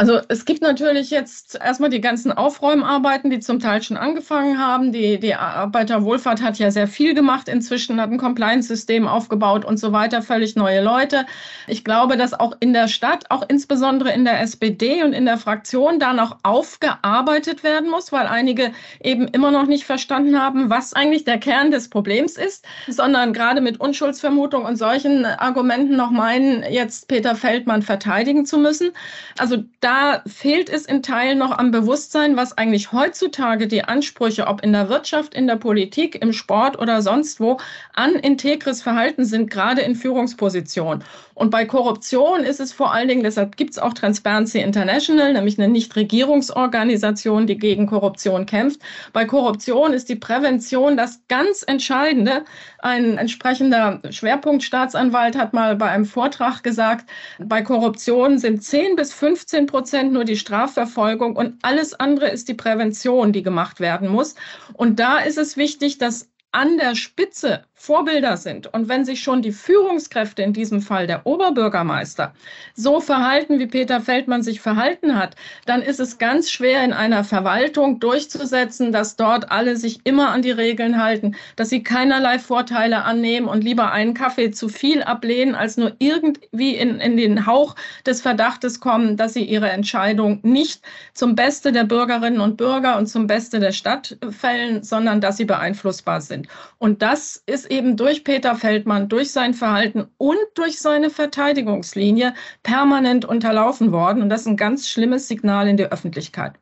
Also es gibt natürlich jetzt erstmal die ganzen Aufräumarbeiten, die zum Teil schon angefangen haben. Die, die Arbeiterwohlfahrt hat ja sehr viel gemacht inzwischen, hat ein Compliance-System aufgebaut und so weiter, völlig neue Leute. Ich glaube, dass auch in der Stadt, auch insbesondere in der SPD und in der Fraktion, da noch aufgearbeitet werden muss, weil einige eben immer noch nicht verstanden haben, was eigentlich der Kern des Problems ist, sondern gerade mit Unschuldsvermutung und solchen Argumenten noch meinen, jetzt Peter Feldmann verteidigen zu müssen. Also da fehlt es in Teilen noch am Bewusstsein, was eigentlich heutzutage die Ansprüche, ob in der Wirtschaft, in der Politik, im Sport oder sonst wo, an integres Verhalten sind, gerade in Führungspositionen. Und bei Korruption ist es vor allen Dingen, deshalb gibt es auch Transparency International, nämlich eine Nichtregierungsorganisation, die gegen Korruption kämpft. Bei Korruption ist die Prävention das ganz Entscheidende. Ein entsprechender Schwerpunktstaatsanwalt hat mal bei einem Vortrag gesagt, bei Korruption sind 10 bis 15 Prozent nur die Strafverfolgung und alles andere ist die Prävention, die gemacht werden muss. Und da ist es wichtig, dass an der Spitze Vorbilder sind. Und wenn sich schon die Führungskräfte, in diesem Fall der Oberbürgermeister, so verhalten, wie Peter Feldmann sich verhalten hat, dann ist es ganz schwer in einer Verwaltung durchzusetzen, dass dort alle sich immer an die Regeln halten, dass sie keinerlei Vorteile annehmen und lieber einen Kaffee zu viel ablehnen, als nur irgendwie in, in den Hauch des Verdachtes kommen, dass sie ihre Entscheidung nicht zum Beste der Bürgerinnen und Bürger und zum Beste der Stadt fällen, sondern dass sie beeinflussbar sind sind. Und das ist eben durch Peter Feldmann, durch sein Verhalten und durch seine Verteidigungslinie permanent unterlaufen worden. Und das ist ein ganz schlimmes Signal in der Öffentlichkeit.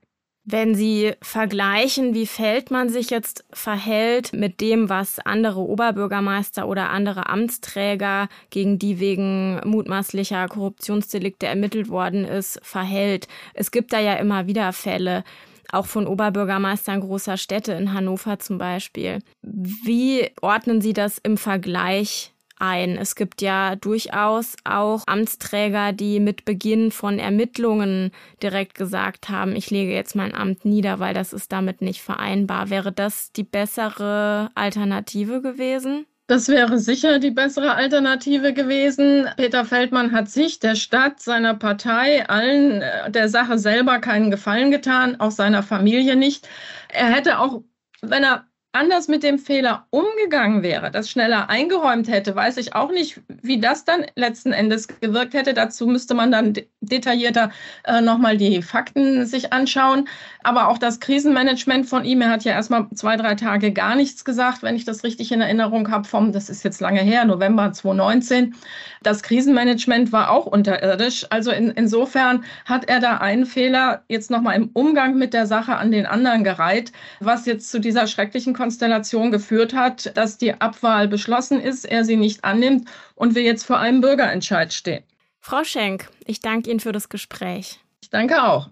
Wenn Sie vergleichen, wie Feldmann sich jetzt verhält mit dem, was andere Oberbürgermeister oder andere Amtsträger, gegen die wegen mutmaßlicher Korruptionsdelikte ermittelt worden ist, verhält. Es gibt da ja immer wieder Fälle auch von Oberbürgermeistern großer Städte in Hannover zum Beispiel. Wie ordnen Sie das im Vergleich ein. Es gibt ja durchaus auch Amtsträger, die mit Beginn von Ermittlungen direkt gesagt haben, ich lege jetzt mein Amt nieder, weil das ist damit nicht vereinbar. Wäre das die bessere Alternative gewesen? Das wäre sicher die bessere Alternative gewesen. Peter Feldmann hat sich, der Stadt, seiner Partei, allen äh, der Sache selber keinen Gefallen getan, auch seiner Familie nicht. Er hätte auch, wenn er anders mit dem Fehler umgegangen wäre, das schneller eingeräumt hätte, weiß ich auch nicht, wie das dann letzten Endes gewirkt hätte. Dazu müsste man dann detaillierter äh, nochmal die Fakten sich anschauen. Aber auch das Krisenmanagement von ihm, er hat ja erstmal zwei, drei Tage gar nichts gesagt, wenn ich das richtig in Erinnerung habe, vom, das ist jetzt lange her, November 2019. Das Krisenmanagement war auch unterirdisch. Also in, insofern hat er da einen Fehler jetzt nochmal im Umgang mit der Sache an den anderen gereiht, was jetzt zu dieser schrecklichen Konstellation geführt hat, dass die Abwahl beschlossen ist, er sie nicht annimmt und wir jetzt vor einem Bürgerentscheid stehen. Frau Schenk, ich danke Ihnen für das Gespräch. Ich danke auch.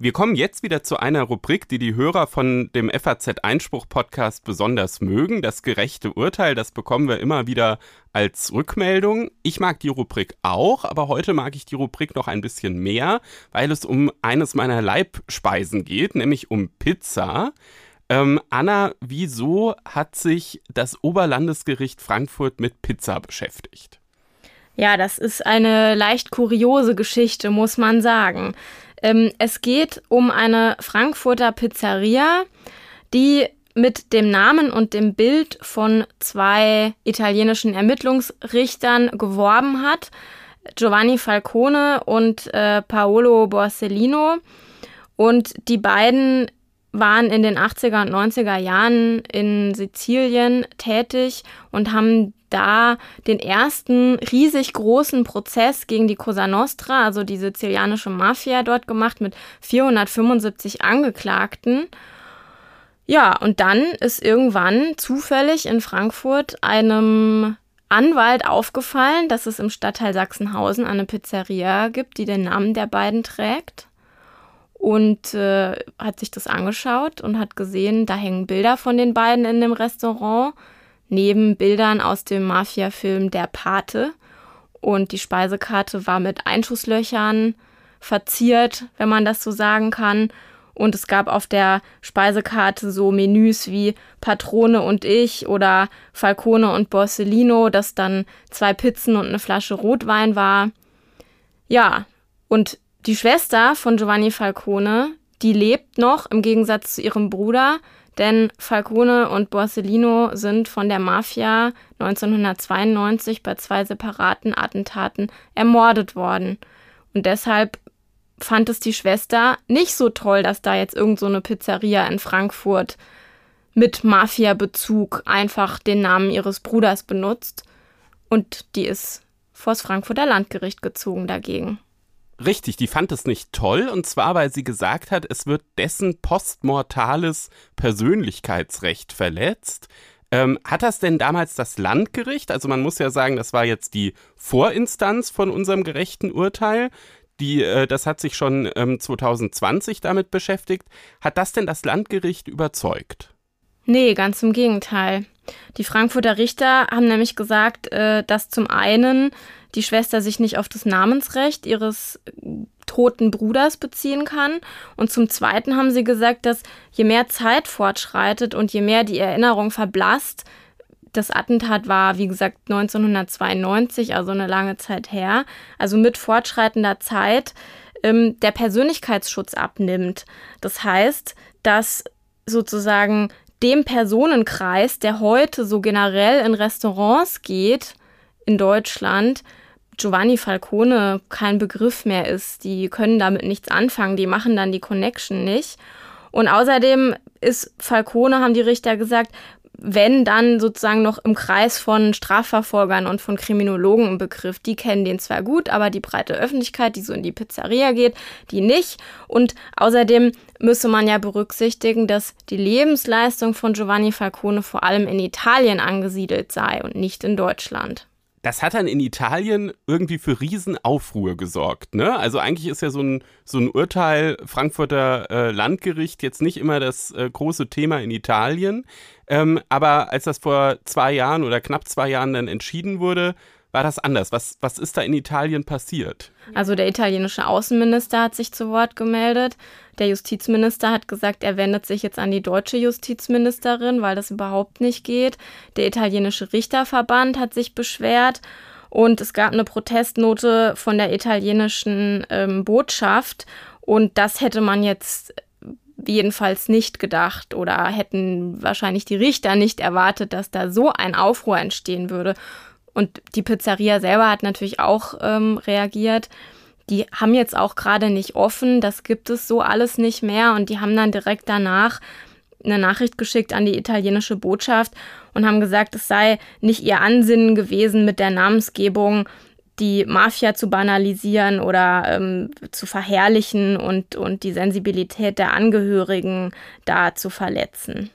Wir kommen jetzt wieder zu einer Rubrik, die die Hörer von dem FAZ Einspruch Podcast besonders mögen. Das gerechte Urteil, das bekommen wir immer wieder als Rückmeldung. Ich mag die Rubrik auch, aber heute mag ich die Rubrik noch ein bisschen mehr, weil es um eines meiner Leibspeisen geht, nämlich um Pizza. Ähm, Anna, wieso hat sich das Oberlandesgericht Frankfurt mit Pizza beschäftigt? Ja, das ist eine leicht kuriose Geschichte, muss man sagen. Ähm, es geht um eine Frankfurter Pizzeria, die mit dem Namen und dem Bild von zwei italienischen Ermittlungsrichtern geworben hat. Giovanni Falcone und äh, Paolo Borsellino. Und die beiden waren in den 80er und 90er Jahren in Sizilien tätig und haben da den ersten riesig großen Prozess gegen die Cosa Nostra, also die sizilianische Mafia, dort gemacht mit 475 Angeklagten. Ja, und dann ist irgendwann zufällig in Frankfurt einem Anwalt aufgefallen, dass es im Stadtteil Sachsenhausen eine Pizzeria gibt, die den Namen der beiden trägt. Und äh, hat sich das angeschaut und hat gesehen, da hängen Bilder von den beiden in dem Restaurant neben Bildern aus dem Mafia-Film Der Pate. Und die Speisekarte war mit Einschusslöchern verziert, wenn man das so sagen kann. Und es gab auf der Speisekarte so Menüs wie Patrone und ich oder Falcone und Borsellino, das dann zwei Pizzen und eine Flasche Rotwein war. Ja, und die Schwester von Giovanni Falcone, die lebt noch im Gegensatz zu ihrem Bruder. Denn Falcone und Borsellino sind von der Mafia 1992 bei zwei separaten Attentaten ermordet worden. Und deshalb fand es die Schwester nicht so toll, dass da jetzt irgend so eine Pizzeria in Frankfurt mit Mafia-Bezug einfach den Namen ihres Bruders benutzt. Und die ist vors Frankfurter Landgericht gezogen dagegen. Richtig, die fand es nicht toll und zwar, weil sie gesagt hat, es wird dessen postmortales Persönlichkeitsrecht verletzt. Ähm, hat das denn damals das Landgericht, also man muss ja sagen, das war jetzt die Vorinstanz von unserem gerechten Urteil, die, äh, das hat sich schon ähm, 2020 damit beschäftigt, hat das denn das Landgericht überzeugt? Nee, ganz im Gegenteil. Die Frankfurter Richter haben nämlich gesagt, äh, dass zum einen die Schwester sich nicht auf das Namensrecht ihres toten Bruders beziehen kann. Und zum Zweiten haben sie gesagt, dass je mehr Zeit fortschreitet und je mehr die Erinnerung verblasst, das Attentat war, wie gesagt, 1992, also eine lange Zeit her, also mit fortschreitender Zeit, ähm, der Persönlichkeitsschutz abnimmt. Das heißt, dass sozusagen dem Personenkreis, der heute so generell in Restaurants geht in Deutschland, Giovanni Falcone kein Begriff mehr ist. Die können damit nichts anfangen, die machen dann die Connection nicht. Und außerdem ist Falcone, haben die Richter gesagt, wenn dann sozusagen noch im Kreis von Strafverfolgern und von Kriminologen ein Begriff. Die kennen den zwar gut, aber die breite Öffentlichkeit, die so in die Pizzeria geht, die nicht. Und außerdem müsse man ja berücksichtigen, dass die Lebensleistung von Giovanni Falcone vor allem in Italien angesiedelt sei und nicht in Deutschland das hat dann in Italien irgendwie für Riesenaufruhr gesorgt. Ne? Also eigentlich ist ja so ein, so ein Urteil Frankfurter äh, Landgericht jetzt nicht immer das äh, große Thema in Italien. Ähm, aber als das vor zwei Jahren oder knapp zwei Jahren dann entschieden wurde, war das anders. Was, was ist da in Italien passiert? Also der italienische Außenminister hat sich zu Wort gemeldet. Der Justizminister hat gesagt, er wendet sich jetzt an die deutsche Justizministerin, weil das überhaupt nicht geht. Der italienische Richterverband hat sich beschwert. Und es gab eine Protestnote von der italienischen ähm, Botschaft. Und das hätte man jetzt jedenfalls nicht gedacht oder hätten wahrscheinlich die Richter nicht erwartet, dass da so ein Aufruhr entstehen würde. Und die Pizzeria selber hat natürlich auch ähm, reagiert. Die haben jetzt auch gerade nicht offen, das gibt es so alles nicht mehr. Und die haben dann direkt danach eine Nachricht geschickt an die italienische Botschaft und haben gesagt, es sei nicht ihr Ansinnen gewesen, mit der Namensgebung die Mafia zu banalisieren oder ähm, zu verherrlichen und, und die Sensibilität der Angehörigen da zu verletzen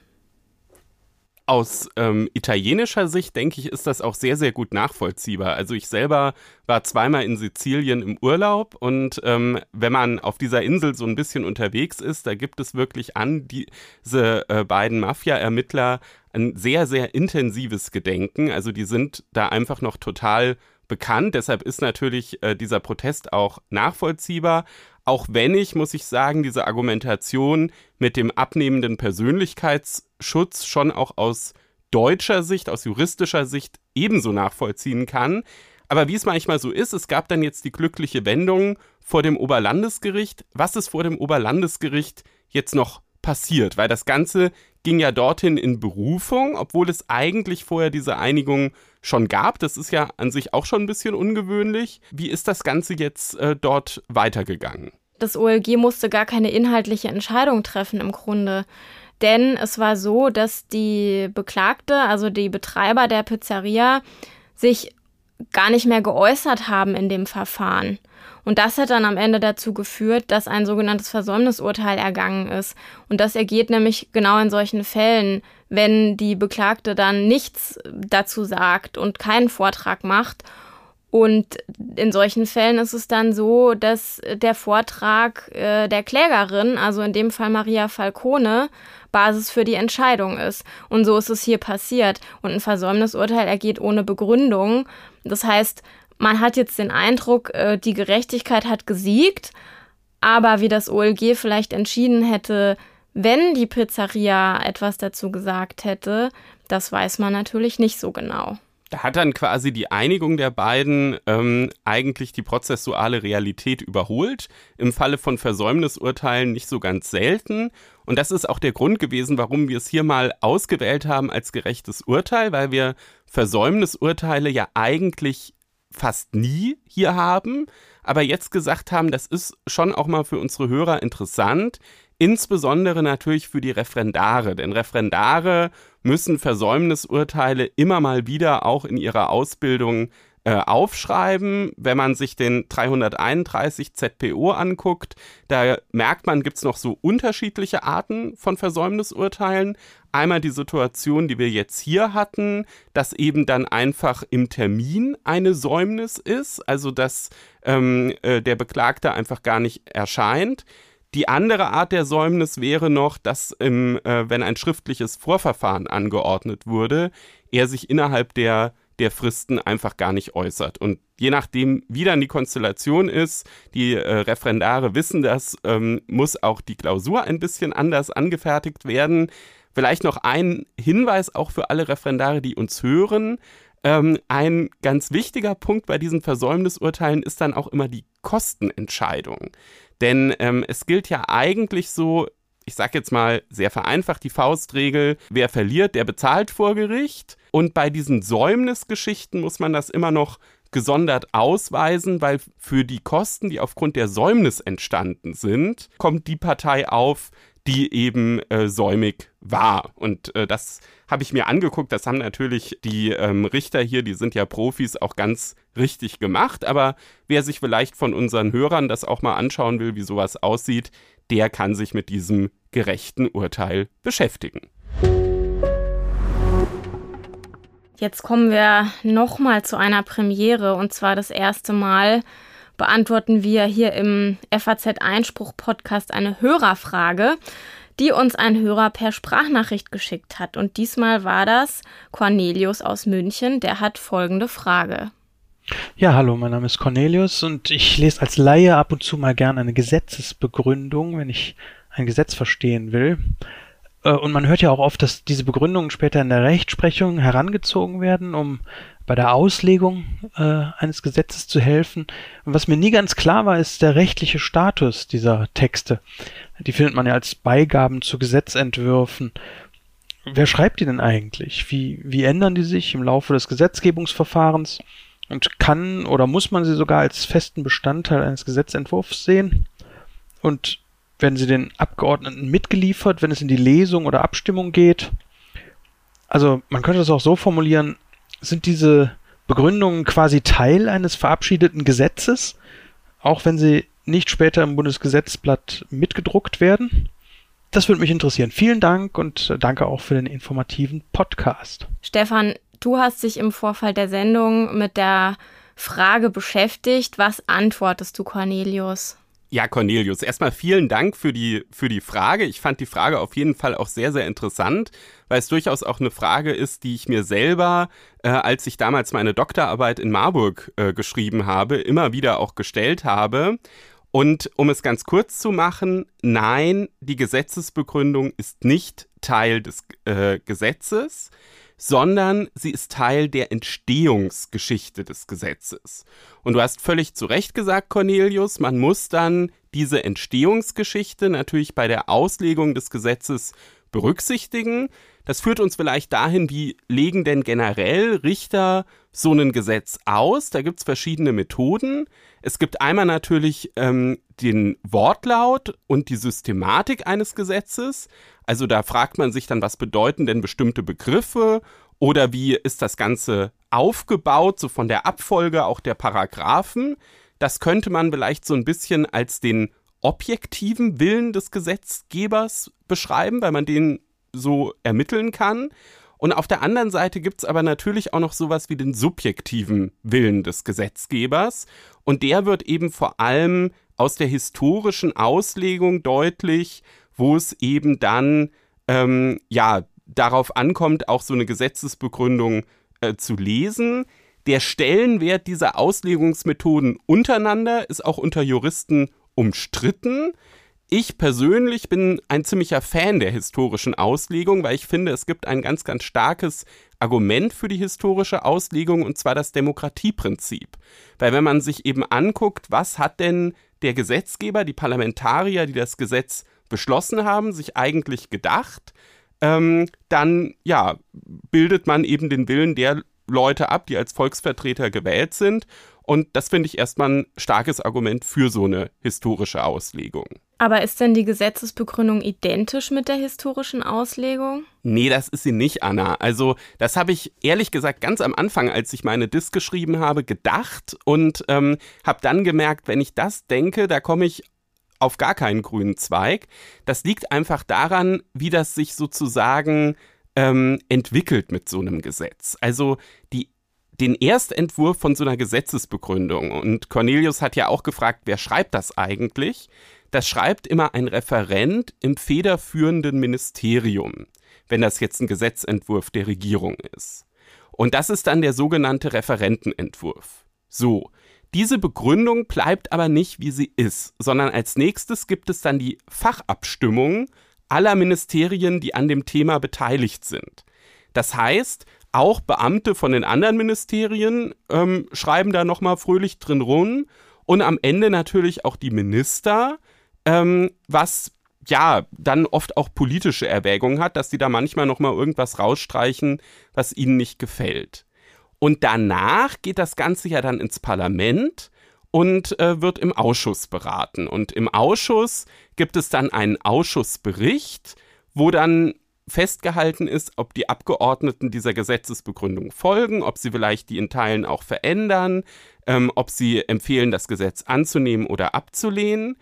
aus ähm, italienischer Sicht, denke ich, ist das auch sehr, sehr gut nachvollziehbar. Also ich selber war zweimal in Sizilien im Urlaub und ähm, wenn man auf dieser Insel so ein bisschen unterwegs ist, da gibt es wirklich an diese äh, beiden Mafia-Ermittler ein sehr, sehr intensives Gedenken. Also die sind da einfach noch total bekannt. Deshalb ist natürlich äh, dieser Protest auch nachvollziehbar. Auch wenn ich, muss ich sagen, diese Argumentation mit dem abnehmenden Persönlichkeitsschutz schon auch aus deutscher Sicht, aus juristischer Sicht ebenso nachvollziehen kann. Aber wie es manchmal so ist, es gab dann jetzt die glückliche Wendung vor dem Oberlandesgericht. Was ist vor dem Oberlandesgericht jetzt noch passiert? Weil das Ganze ging ja dorthin in Berufung, obwohl es eigentlich vorher diese Einigung schon gab. Das ist ja an sich auch schon ein bisschen ungewöhnlich. Wie ist das Ganze jetzt äh, dort weitergegangen? Das OLG musste gar keine inhaltliche Entscheidung treffen im Grunde. Denn es war so, dass die Beklagte, also die Betreiber der Pizzeria, sich gar nicht mehr geäußert haben in dem Verfahren. Und das hat dann am Ende dazu geführt, dass ein sogenanntes Versäumnisurteil ergangen ist. Und das ergeht nämlich genau in solchen Fällen, wenn die Beklagte dann nichts dazu sagt und keinen Vortrag macht. Und in solchen Fällen ist es dann so, dass der Vortrag äh, der Klägerin, also in dem Fall Maria Falcone, Basis für die Entscheidung ist. Und so ist es hier passiert. Und ein Versäumnisurteil ergeht ohne Begründung. Das heißt, man hat jetzt den Eindruck, äh, die Gerechtigkeit hat gesiegt, aber wie das OLG vielleicht entschieden hätte, wenn die Pizzeria etwas dazu gesagt hätte, das weiß man natürlich nicht so genau. Da hat dann quasi die Einigung der beiden ähm, eigentlich die prozessuale Realität überholt. Im Falle von Versäumnisurteilen nicht so ganz selten. Und das ist auch der Grund gewesen, warum wir es hier mal ausgewählt haben als gerechtes Urteil, weil wir Versäumnisurteile ja eigentlich fast nie hier haben, aber jetzt gesagt haben, das ist schon auch mal für unsere Hörer interessant, insbesondere natürlich für die Referendare, denn Referendare müssen Versäumnisurteile immer mal wieder auch in ihrer Ausbildung äh, aufschreiben. Wenn man sich den 331 ZPO anguckt, da merkt man, gibt es noch so unterschiedliche Arten von Versäumnisurteilen. Einmal die Situation, die wir jetzt hier hatten, dass eben dann einfach im Termin eine Säumnis ist, also dass ähm, äh, der Beklagte einfach gar nicht erscheint. Die andere Art der Säumnis wäre noch, dass im, äh, wenn ein schriftliches Vorverfahren angeordnet wurde, er sich innerhalb der der Fristen einfach gar nicht äußert. Und je nachdem, wie dann die Konstellation ist, die äh, Referendare wissen das, ähm, muss auch die Klausur ein bisschen anders angefertigt werden. Vielleicht noch ein Hinweis auch für alle Referendare, die uns hören. Ähm, ein ganz wichtiger Punkt bei diesen Versäumnisurteilen ist dann auch immer die Kostenentscheidung. Denn ähm, es gilt ja eigentlich so, ich sage jetzt mal sehr vereinfacht die Faustregel, wer verliert, der bezahlt vor Gericht. Und bei diesen Säumnisgeschichten muss man das immer noch gesondert ausweisen, weil für die Kosten, die aufgrund der Säumnis entstanden sind, kommt die Partei auf, die eben äh, säumig war. Und äh, das habe ich mir angeguckt. Das haben natürlich die ähm, Richter hier, die sind ja Profis, auch ganz richtig gemacht. Aber wer sich vielleicht von unseren Hörern das auch mal anschauen will, wie sowas aussieht, der kann sich mit diesem gerechten Urteil beschäftigen. Jetzt kommen wir nochmal zu einer Premiere und zwar das erste Mal beantworten wir hier im FAZ Einspruch Podcast eine Hörerfrage, die uns ein Hörer per Sprachnachricht geschickt hat. Und diesmal war das Cornelius aus München, der hat folgende Frage. Ja, hallo, mein Name ist Cornelius und ich lese als Laie ab und zu mal gern eine Gesetzesbegründung, wenn ich ein Gesetz verstehen will. Äh, und man hört ja auch oft, dass diese Begründungen später in der Rechtsprechung herangezogen werden, um bei der Auslegung äh, eines Gesetzes zu helfen. Und was mir nie ganz klar war, ist der rechtliche Status dieser Texte. Die findet man ja als Beigaben zu Gesetzentwürfen. Wer schreibt die denn eigentlich? Wie, wie ändern die sich im Laufe des Gesetzgebungsverfahrens? Und kann oder muss man sie sogar als festen Bestandteil eines Gesetzentwurfs sehen? Und werden sie den Abgeordneten mitgeliefert, wenn es in die Lesung oder Abstimmung geht? Also man könnte das auch so formulieren, sind diese Begründungen quasi Teil eines verabschiedeten Gesetzes, auch wenn sie nicht später im Bundesgesetzblatt mitgedruckt werden? Das würde mich interessieren. Vielen Dank und danke auch für den informativen Podcast. Stefan, du hast dich im Vorfall der Sendung mit der Frage beschäftigt. Was antwortest du, Cornelius? Ja, Cornelius, erstmal vielen Dank für die, für die Frage. Ich fand die Frage auf jeden Fall auch sehr, sehr interessant, weil es durchaus auch eine Frage ist, die ich mir selber, äh, als ich damals meine Doktorarbeit in Marburg äh, geschrieben habe, immer wieder auch gestellt habe. Und um es ganz kurz zu machen, nein, die Gesetzesbegründung ist nicht Teil des äh, Gesetzes sondern sie ist Teil der Entstehungsgeschichte des Gesetzes. Und du hast völlig zu Recht gesagt, Cornelius, man muss dann diese Entstehungsgeschichte natürlich bei der Auslegung des Gesetzes berücksichtigen. Das führt uns vielleicht dahin, wie legen denn generell Richter so ein Gesetz aus? Da gibt es verschiedene Methoden. Es gibt einmal natürlich ähm, den Wortlaut und die Systematik eines Gesetzes. Also da fragt man sich dann, was bedeuten denn bestimmte Begriffe oder wie ist das Ganze aufgebaut, so von der Abfolge auch der Paragraphen. Das könnte man vielleicht so ein bisschen als den objektiven Willen des Gesetzgebers beschreiben, weil man den so ermitteln kann. Und auf der anderen Seite gibt es aber natürlich auch noch sowas wie den subjektiven Willen des Gesetzgebers. Und der wird eben vor allem aus der historischen Auslegung deutlich wo es eben dann ähm, ja darauf ankommt, auch so eine Gesetzesbegründung äh, zu lesen. Der Stellenwert dieser Auslegungsmethoden untereinander ist auch unter Juristen umstritten. Ich persönlich bin ein ziemlicher Fan der historischen Auslegung, weil ich finde, es gibt ein ganz, ganz starkes Argument für die historische Auslegung, und zwar das Demokratieprinzip. Weil wenn man sich eben anguckt, was hat denn der Gesetzgeber, die Parlamentarier, die das Gesetz beschlossen haben, sich eigentlich gedacht, ähm, dann ja, bildet man eben den Willen der Leute ab, die als Volksvertreter gewählt sind. Und das finde ich erstmal ein starkes Argument für so eine historische Auslegung. Aber ist denn die Gesetzesbegründung identisch mit der historischen Auslegung? Nee, das ist sie nicht, Anna. Also, das habe ich ehrlich gesagt ganz am Anfang, als ich meine Disk geschrieben habe, gedacht und ähm, habe dann gemerkt, wenn ich das denke, da komme ich auf gar keinen grünen Zweig. Das liegt einfach daran, wie das sich sozusagen ähm, entwickelt mit so einem Gesetz. Also die den Erstentwurf von so einer Gesetzesbegründung. Und Cornelius hat ja auch gefragt, wer schreibt das eigentlich? Das schreibt immer ein Referent im federführenden Ministerium, wenn das jetzt ein Gesetzentwurf der Regierung ist. Und das ist dann der sogenannte Referentenentwurf. So, diese Begründung bleibt aber nicht, wie sie ist, sondern als nächstes gibt es dann die Fachabstimmung aller Ministerien, die an dem Thema beteiligt sind. Das heißt, auch Beamte von den anderen Ministerien ähm, schreiben da nochmal fröhlich drin rum und am Ende natürlich auch die Minister, ähm, was ja dann oft auch politische Erwägungen hat, dass sie da manchmal nochmal irgendwas rausstreichen, was ihnen nicht gefällt. Und danach geht das Ganze ja dann ins Parlament und äh, wird im Ausschuss beraten. Und im Ausschuss gibt es dann einen Ausschussbericht, wo dann festgehalten ist, ob die Abgeordneten dieser Gesetzesbegründung folgen, ob sie vielleicht die in Teilen auch verändern, ähm, ob sie empfehlen, das Gesetz anzunehmen oder abzulehnen.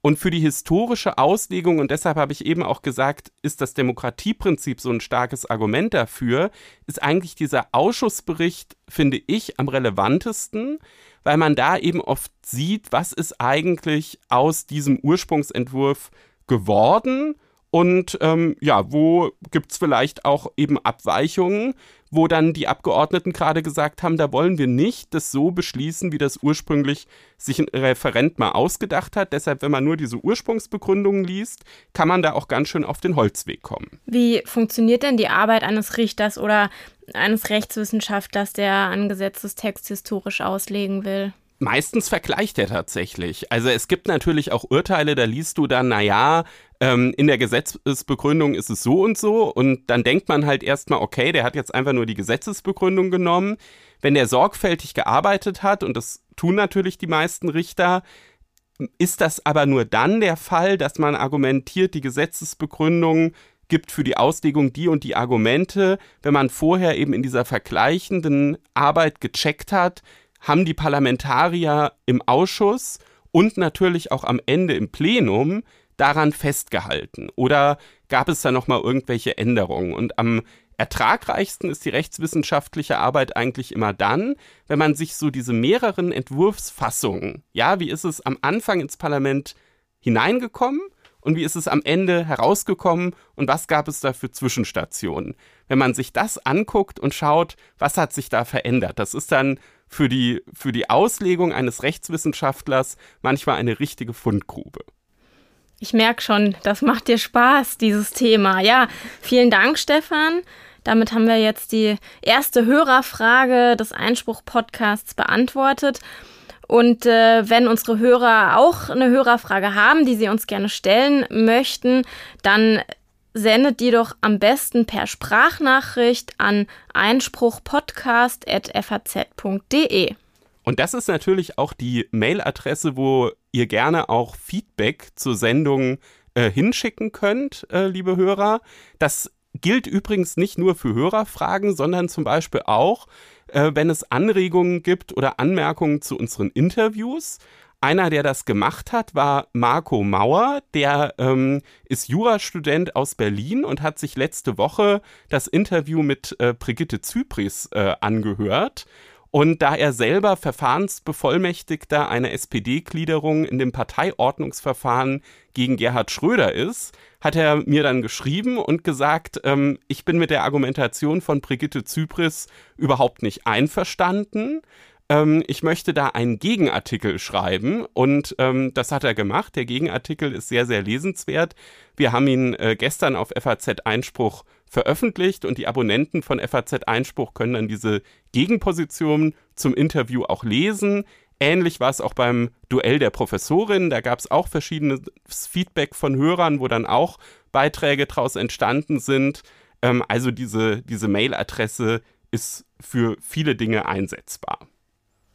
Und für die historische Auslegung, und deshalb habe ich eben auch gesagt, ist das Demokratieprinzip so ein starkes Argument dafür, ist eigentlich dieser Ausschussbericht, finde ich, am relevantesten, weil man da eben oft sieht, was ist eigentlich aus diesem Ursprungsentwurf geworden und ähm, ja, wo gibt es vielleicht auch eben Abweichungen, wo dann die Abgeordneten gerade gesagt haben, da wollen wir nicht das so beschließen, wie das ursprünglich sich ein Referent mal ausgedacht hat. Deshalb, wenn man nur diese Ursprungsbegründungen liest, kann man da auch ganz schön auf den Holzweg kommen. Wie funktioniert denn die Arbeit eines Richters oder eines Rechtswissenschaftlers, der einen Gesetzestext historisch auslegen will? Meistens vergleicht er tatsächlich. Also es gibt natürlich auch Urteile, da liest du dann, naja, ähm, in der Gesetzesbegründung ist es so und so und dann denkt man halt erstmal, okay, der hat jetzt einfach nur die Gesetzesbegründung genommen. Wenn der sorgfältig gearbeitet hat, und das tun natürlich die meisten Richter, ist das aber nur dann der Fall, dass man argumentiert, die Gesetzesbegründung gibt für die Auslegung die und die Argumente, wenn man vorher eben in dieser vergleichenden Arbeit gecheckt hat, haben die Parlamentarier im Ausschuss und natürlich auch am Ende im Plenum daran festgehalten? Oder gab es da nochmal irgendwelche Änderungen? Und am ertragreichsten ist die rechtswissenschaftliche Arbeit eigentlich immer dann, wenn man sich so diese mehreren Entwurfsfassungen, ja, wie ist es am Anfang ins Parlament hineingekommen und wie ist es am Ende herausgekommen und was gab es da für Zwischenstationen? Wenn man sich das anguckt und schaut, was hat sich da verändert, das ist dann für die, für die Auslegung eines Rechtswissenschaftlers manchmal eine richtige Fundgrube. Ich merke schon, das macht dir Spaß, dieses Thema. Ja, vielen Dank, Stefan. Damit haben wir jetzt die erste Hörerfrage des Einspruch-Podcasts beantwortet. Und äh, wenn unsere Hörer auch eine Hörerfrage haben, die sie uns gerne stellen möchten, dann sendet die doch am besten per Sprachnachricht an einspruchpodcast.faz.de. Und das ist natürlich auch die Mailadresse, wo ihr gerne auch Feedback zur Sendung äh, hinschicken könnt, äh, liebe Hörer. Das gilt übrigens nicht nur für Hörerfragen, sondern zum Beispiel auch, äh, wenn es Anregungen gibt oder Anmerkungen zu unseren Interviews. Einer, der das gemacht hat, war Marco Mauer. Der ähm, ist Jurastudent aus Berlin und hat sich letzte Woche das Interview mit äh, Brigitte Zypris äh, angehört. Und da er selber Verfahrensbevollmächtigter einer SPD-Gliederung in dem Parteiordnungsverfahren gegen Gerhard Schröder ist, hat er mir dann geschrieben und gesagt, ähm, ich bin mit der Argumentation von Brigitte Zypris überhaupt nicht einverstanden. Ähm, ich möchte da einen Gegenartikel schreiben und ähm, das hat er gemacht. Der Gegenartikel ist sehr, sehr lesenswert. Wir haben ihn äh, gestern auf FAZ Einspruch veröffentlicht und die Abonnenten von FAZ Einspruch können dann diese Gegenposition zum Interview auch lesen. Ähnlich war es auch beim Duell der Professorin. Da gab es auch verschiedenes Feedback von Hörern, wo dann auch Beiträge daraus entstanden sind. Ähm, also diese, diese Mailadresse ist für viele Dinge einsetzbar.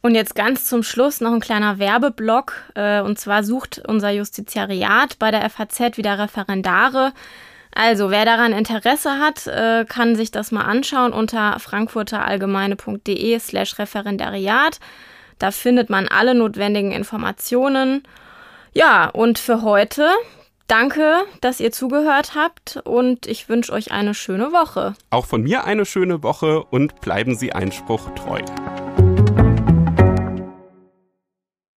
Und jetzt ganz zum Schluss noch ein kleiner Werbeblock. Äh, und zwar sucht unser Justiziariat bei der FAZ wieder Referendare. Also, wer daran Interesse hat, äh, kann sich das mal anschauen unter frankfurterallgemeine.de slash Referendariat. Da findet man alle notwendigen Informationen. Ja, und für heute danke, dass ihr zugehört habt und ich wünsche euch eine schöne Woche. Auch von mir eine schöne Woche und bleiben Sie Einspruch treu.